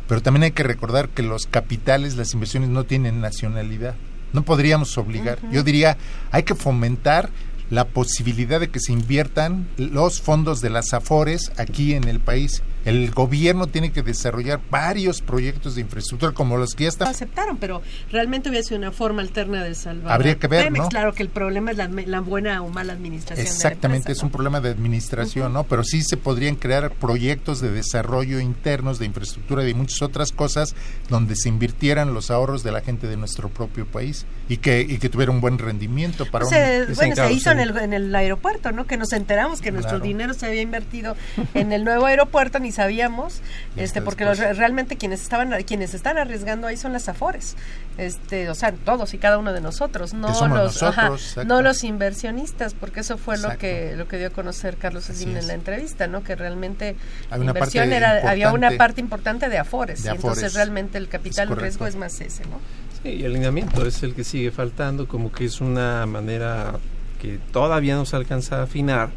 Pero también hay que recordar que los capitales, las inversiones no tienen nacionalidad. No podríamos obligar. Yo diría, hay que fomentar la posibilidad de que se inviertan los fondos de las AFORES aquí en el país. El gobierno tiene que desarrollar varios proyectos de infraestructura como los que ya están aceptaron, pero realmente hubiera sido una forma alterna de salvar. Habría que ver, Pemex. ¿no? Claro que el problema es la, la buena o mala administración. Exactamente, de es un problema de administración, ¿no? Pero sí se podrían crear proyectos de desarrollo internos, de infraestructura y de muchas otras cosas donde se invirtieran los ahorros de la gente de nuestro propio país y que, y que tuviera un buen rendimiento para empresa. un... Se- bueno, se hizo en el, en el aeropuerto, ¿no? Que nos enteramos que nuestro Claro. dinero se había invertido en el nuevo aeropuerto, ni sabíamos, este, porque los- realmente quienes estaban, quienes están arriesgando ahí son las afores, este, o sea, todos y cada uno de nosotros, no los, nosotros, ajá, exacto. no los inversionistas, porque eso fue lo que lo que dio a conocer Carlos Slim en la entrevista, ¿no? Que realmente una inversión parte era, había una parte importante de afores, de y entonces realmente el capital riesgo es más ese, ¿no? Sí, y el lineamiento es el que sigue faltando, como que es una manera que todavía no se alcanza a afinar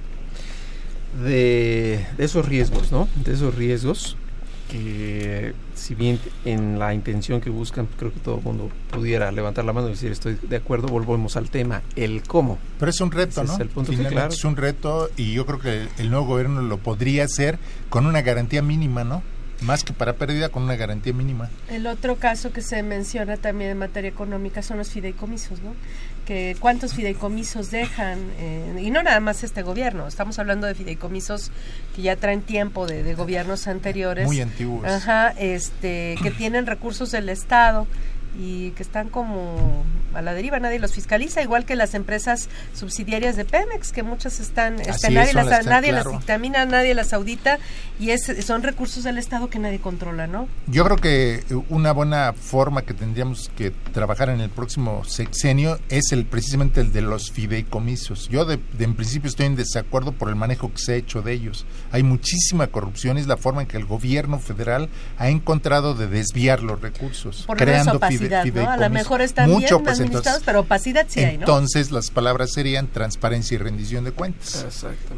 de, de esos riesgos, ¿no? De esos riesgos que si bien en la intención que buscan creo que todo el mundo pudiera levantar la mano y decir estoy de acuerdo, volvemos al tema, el cómo. Pero es un reto, Ese ¿no? es el punto, claro. Es un reto y yo creo que el nuevo gobierno lo podría hacer con una garantía mínima, ¿no? más que para pérdida con una garantía mínima. El otro caso que se menciona también en materia económica son los fideicomisos, ¿no? Que cuántos fideicomisos dejan, eh, y no nada más este gobierno, estamos hablando de fideicomisos que ya traen tiempo de, de gobiernos anteriores. Muy antiguos. Ajá, este, que tienen recursos del Estado y que están como a la deriva, nadie los fiscaliza, igual que las empresas subsidiarias de Pemex, que muchas están, es, nadie, las, nadie claro. las dictamina, nadie las audita, y es, son recursos del Estado que nadie controla, ¿no? Yo creo que una buena forma que tendríamos que trabajar en el próximo sexenio es el precisamente el de los fideicomisos. Yo de, de en principio estoy en desacuerdo por el manejo que se ha hecho de ellos. Hay muchísima corrupción y es la forma en que el gobierno federal ha encontrado de desviar los recursos, Por creando fide- opacidad, ¿no? A lo mejor están Mucho, bien pues, administrados, entonces- pero opacidad sí hay, ¿no? Entonces las palabras serían transparencia y rendición de cuentas.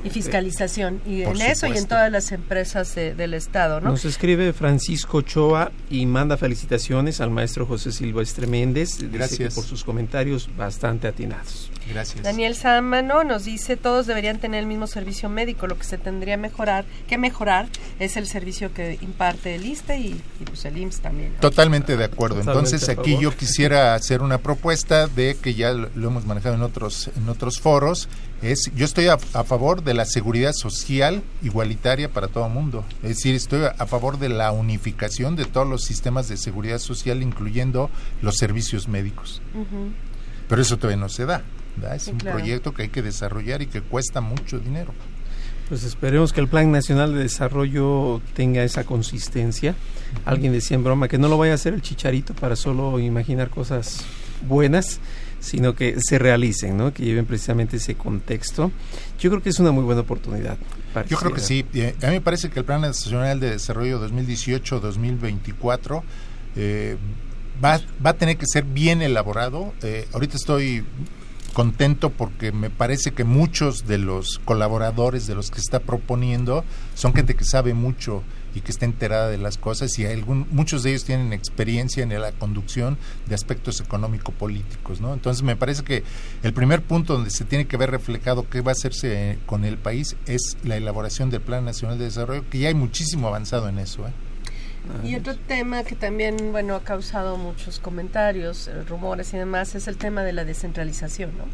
Y fiscalización, y Por en eso y en supuesto. todas las empresas de- del Estado, ¿no? Nos escribe Francisco Ochoa y manda felicitaciones al maestro José Silvestre Méndez. Dice Gracias. que por sus comentarios bastante atinados. Gracias. Daniel Sámano nos dice todos deberían tener el mismo servicio médico, lo que se tendría mejorar, que mejorar es el servicio que imparte el ISTE y, y, pues el IMSS también. ¿no? Totalmente de acuerdo. Totalmente Entonces aquí yo quisiera hacer una propuesta de que ya lo, lo hemos manejado en otros en otros foros. Es yo estoy a, a favor de la seguridad social igualitaria para todo el mundo. Es decir, estoy a, favor de la unificación de todos los sistemas de seguridad social, incluyendo los servicios médicos. Pero eso todavía no se da. ¿Verdad? Es Sí, un claro. proyecto que hay que desarrollar y que cuesta mucho dinero. Pues esperemos que el Plan Nacional de Desarrollo tenga esa consistencia. Alguien decía en broma que no lo vaya a hacer el chicharito para solo imaginar cosas buenas, sino que se realicen, ¿no? que lleven precisamente ese contexto. Yo creo que es una muy buena oportunidad. Yo creo que sí. Eh, a mí me parece que el Plan Nacional de Desarrollo 2018-2024 eh, va, va a tener que ser bien elaborado. Eh, ahorita estoy contento porque me parece que muchos de los colaboradores de los que está proponiendo son gente que sabe mucho y que está enterada de las cosas y algún, muchos de ellos tienen experiencia en la conducción de aspectos económico-políticos, ¿no? Entonces me parece que el primer punto donde se tiene que ver reflejado qué va a hacerse con el país es la elaboración del Plan Nacional de Desarrollo, que ya hay muchísimo avanzado en eso, ¿eh? Y otro tema que también, bueno, ha causado muchos comentarios, eh, rumores y demás, es el tema de la descentralización, ¿no?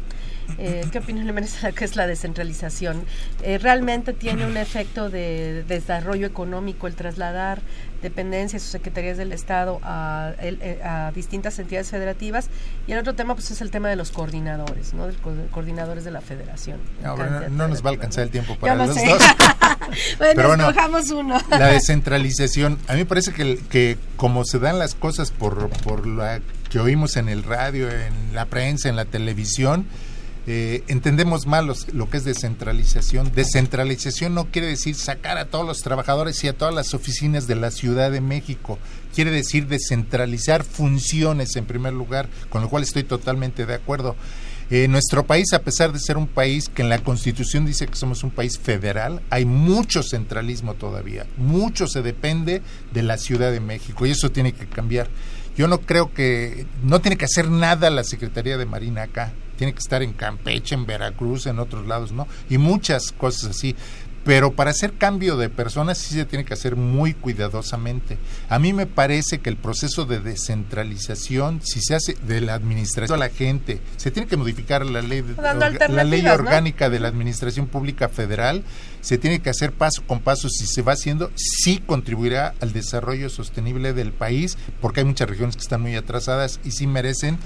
Eh, ¿Qué opinión le merece a qué es la descentralización? Eh, ¿Realmente tiene un efecto de desarrollo económico el trasladar dependencias o secretarías del Estado a, eh, a distintas entidades federativas? Y el otro tema, pues, es el tema de los coordinadores, ¿no? De co- coordinadores de la federación. No, no, no nos va a alcanzar el tiempo para lo los sé. dos. bueno, Pero bueno, uno. la descentralización, a mí me parece que, que como se dan las cosas por, por la que oímos en el radio, en la prensa, en la televisión, eh, entendemos mal lo que es descentralización. Descentralización no quiere decir sacar a todos los trabajadores y a todas las oficinas de la Ciudad de México. Quiere decir descentralizar funciones en primer lugar, con lo cual estoy totalmente de acuerdo. Eh, nuestro país, a pesar de ser un país que en la Constitución dice que somos un país federal, hay mucho centralismo todavía. Mucho se depende de la Ciudad de México y eso tiene que cambiar. Yo no creo que no tiene que hacer nada la Secretaría de Marina acá. Tiene que estar en Campeche, en Veracruz, en otros lados, ¿no? Y muchas cosas así. Pero para hacer cambio de personas sí se tiene que hacer muy cuidadosamente. A mí me parece que el proceso de descentralización, si se hace de la administración a la gente, se tiene que modificar la ley, orga- la ley orgánica de la administración pública federal, se tiene que hacer paso con paso. Si se va haciendo, sí contribuirá al desarrollo sostenible del país, porque hay muchas regiones que están muy atrasadas y sí merecen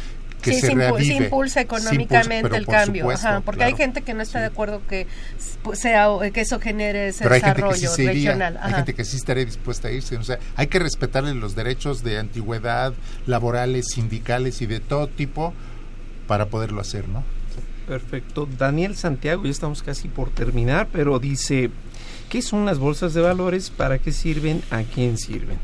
que sí, se se, impu- reavive. se impulsa Se económicamente impulsa, el por cambio, supuesto, ajá, porque hay gente que no está de acuerdo que s- pu- sea que eso genere ese pero hay gente que desarrollo sí se iría, regional. hay gente que sí estaría dispuesta a irse, o sea, hay que respetarle los derechos de antigüedad, laborales, sindicales y de todo tipo para poderlo hacer, ¿no? Perfecto. Daniel Santiago, ya estamos casi por terminar, pero dice, ¿qué son las bolsas de valores? ¿Para qué sirven? ¿A quién sirven?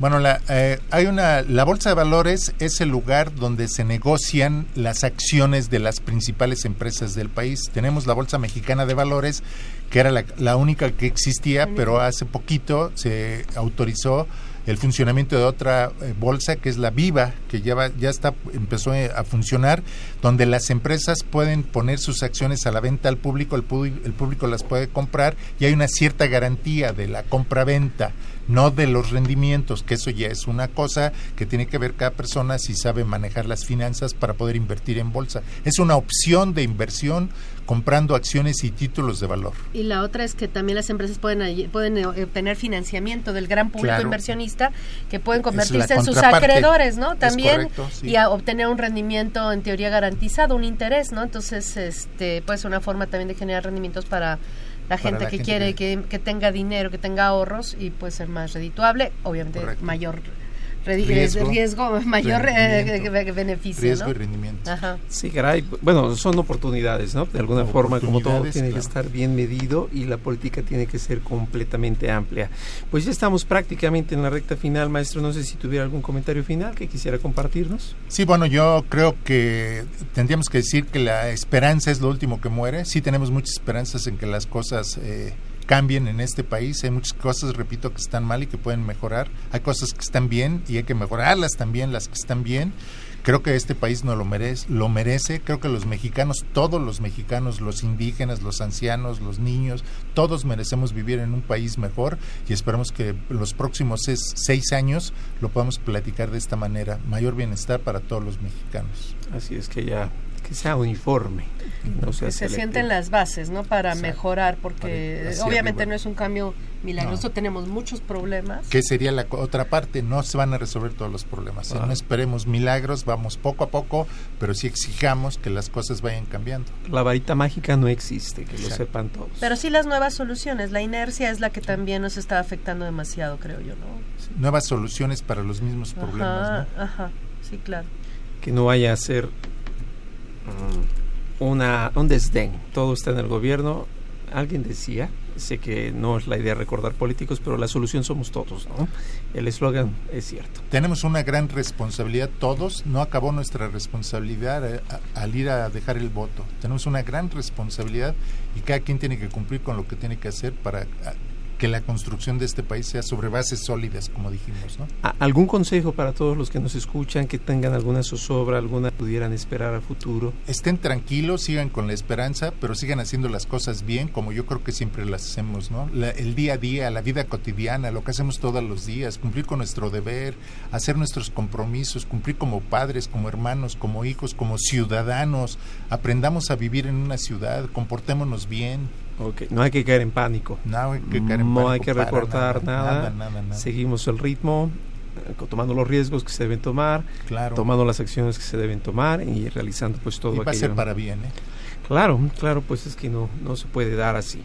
Bueno, la, eh, hay una, la bolsa de valores es el lugar donde se negocian las acciones de las principales empresas del país. Tenemos la bolsa mexicana de valores, que era la, la única que existía, pero hace poquito se autorizó el funcionamiento de otra eh, bolsa que es la Viva, que ya, va- ya está, empezó eh, a funcionar, donde las empresas pueden poner sus acciones a la venta al público, el, el público las puede comprar y hay una cierta garantía de la compra-venta, no de los rendimientos, que eso ya es una cosa que tiene que ver cada persona si sabe manejar las finanzas para poder invertir en bolsa. Es una opción de inversión comprando acciones y títulos de valor. Y la otra es que también las empresas pueden, pueden eh, obtener financiamiento del gran público Claro. inversionista que pueden convertirse en sus acreedores, ¿no? También correcto, sí. y a obtener un rendimiento en teoría garantizado, un interés, ¿no? Entonces, este, puede ser una forma también de generar rendimientos para la gente la que gente quiere que- tenga dinero, que tenga ahorros y puede ser más redituable, obviamente Correcto. mayor Riesgo. riesgo, mayor eh, Rendimiento. beneficio, Riesgo ¿no? y rendimiento. Ajá. Sí, caray. Bueno, son oportunidades, ¿no? De alguna forma, como todo tiene que estar bien medido y la política tiene que ser completamente amplia. Pues ya estamos prácticamente en la recta final, maestro. No sé si tuviera algún comentario final que quisiera compartirnos. Sí, bueno, yo creo que tendríamos que decir que la esperanza es lo último que muere. Sí tenemos muchas esperanzas en que las cosas eh, cambien en este país. Hay muchas cosas, repito, que están mal y que pueden mejorar. Hay cosas que están bien y hay que mejorarlas también, las que están bien. Creo que este país no lo merece, lo merece. Creo que los mexicanos, todos los mexicanos, los indígenas, los ancianos, los niños, todos merecemos vivir en un país mejor y esperamos que los próximos seis, seis años lo podamos platicar de esta manera. Mayor bienestar para todos los mexicanos. Así es que ya que sea uniforme, que no sea que se sienten las bases, ¿no? Para Exacto. mejorar, porque Para obviamente arriba. no es un cambio milagroso, No. tenemos muchos problemas. ¿Qué sería la otra parte? No se van a resolver todos los problemas. ¿eh? Ah. No esperemos milagros, vamos poco a poco, pero sí exijamos que las cosas vayan cambiando. La varita mágica no existe, que lo sepan todos. Pero sí las nuevas soluciones, la inercia es la que también nos está afectando demasiado, creo yo, ¿no? Nuevas soluciones para los mismos problemas. Ajá, ¿no? ajá, sí, claro. que no vaya a ser una, un desdén. Todo está en el gobierno. Alguien decía, sé que no es la idea recordar políticos, pero la solución somos todos, ¿no? El eslogan es cierto. Tenemos una gran responsabilidad todos. No acabó nuestra responsabilidad eh, al ir a dejar el voto. Tenemos una gran responsabilidad y cada quien tiene que cumplir con lo que tiene que hacer para que la construcción de este país sea sobre bases sólidas, como dijimos, ¿no? ¿A- ¿Algún consejo para todos los que nos escuchan, que tengan alguna zozobra, alguna pudieran esperar a futuro? estén tranquilos, sigan con la esperanza, pero sigan haciendo las cosas bien, como yo creo que siempre las hacemos, ¿no? La- el día a día, la vida cotidiana, lo que hacemos todos los días, cumplir con nuestro deber, hacer nuestros compromisos, cumplir como padres, como hermanos, como hijos, como ciudadanos, aprendamos a vivir en una ciudad, comportémonos bien. Ok, No hay que caer en pánico. No hay que caer en No hay que recortar nada. nada, nada, nada. Seguimos el ritmo, eh, tomando los riesgos que se deben tomar, Claro. tomando las acciones que se deben tomar y realizando pues todo Y va a ser aquello. para bien, ¿eh? Claro, claro, pues es que no, no se puede dar así.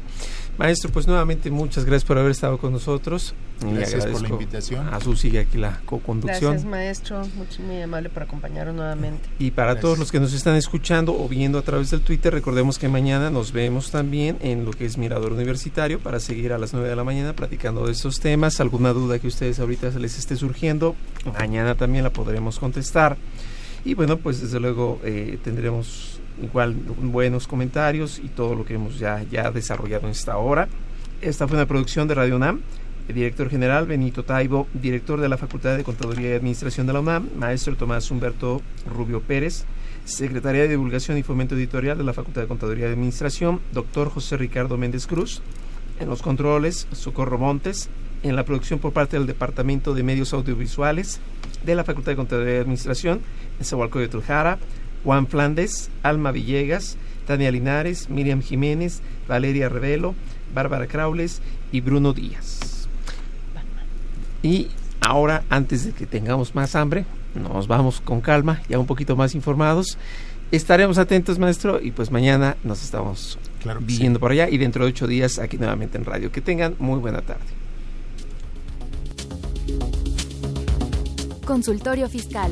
Maestro, pues nuevamente muchas gracias por haber estado con nosotros. Gracias por la invitación. A su sigue aquí la co-conducción. Gracias, maestro, mucho, muy amable por acompañarnos nuevamente. Y para Gracias. todos los que nos están escuchando o viendo a través del Twitter, recordemos que mañana nos vemos también en lo que es Mirador Universitario para seguir a las 9 de la mañana platicando de estos temas. Alguna duda que ustedes ahorita se les esté surgiendo, mañana también la podremos contestar. Y bueno, pues desde luego eh, tendremos igual buenos comentarios y todo lo que hemos ya, ya desarrollado en esta hora. Esta fue una producción de Radio UNAM. El director general Benito Taibo, director de la Facultad de Contaduría y Administración de la UNAM, maestro Tomás Humberto Rubio Pérez, Secretaría de Divulgación y Fomento Editorial de la Facultad de Contaduría y Administración, doctor José Ricardo Méndez Cruz, en los controles, Socorro Montes, en la producción por parte del Departamento de Medios Audiovisuales de la Facultad de Contaduría y Administración, en Zahualcóyotl Jara, Juan Flandes, Alma Villegas, Tania Linares, Miriam Jiménez, Valeria Revelo, Bárbara Craules y Bruno Díaz. Y ahora, antes de que tengamos más hambre, nos vamos con calma, ya un poquito más informados. Estaremos atentos, maestro, y pues mañana nos estamos Claro viendo por allá y dentro de ocho días aquí nuevamente en radio. Que tengan muy buena tarde. Consultorio Fiscal.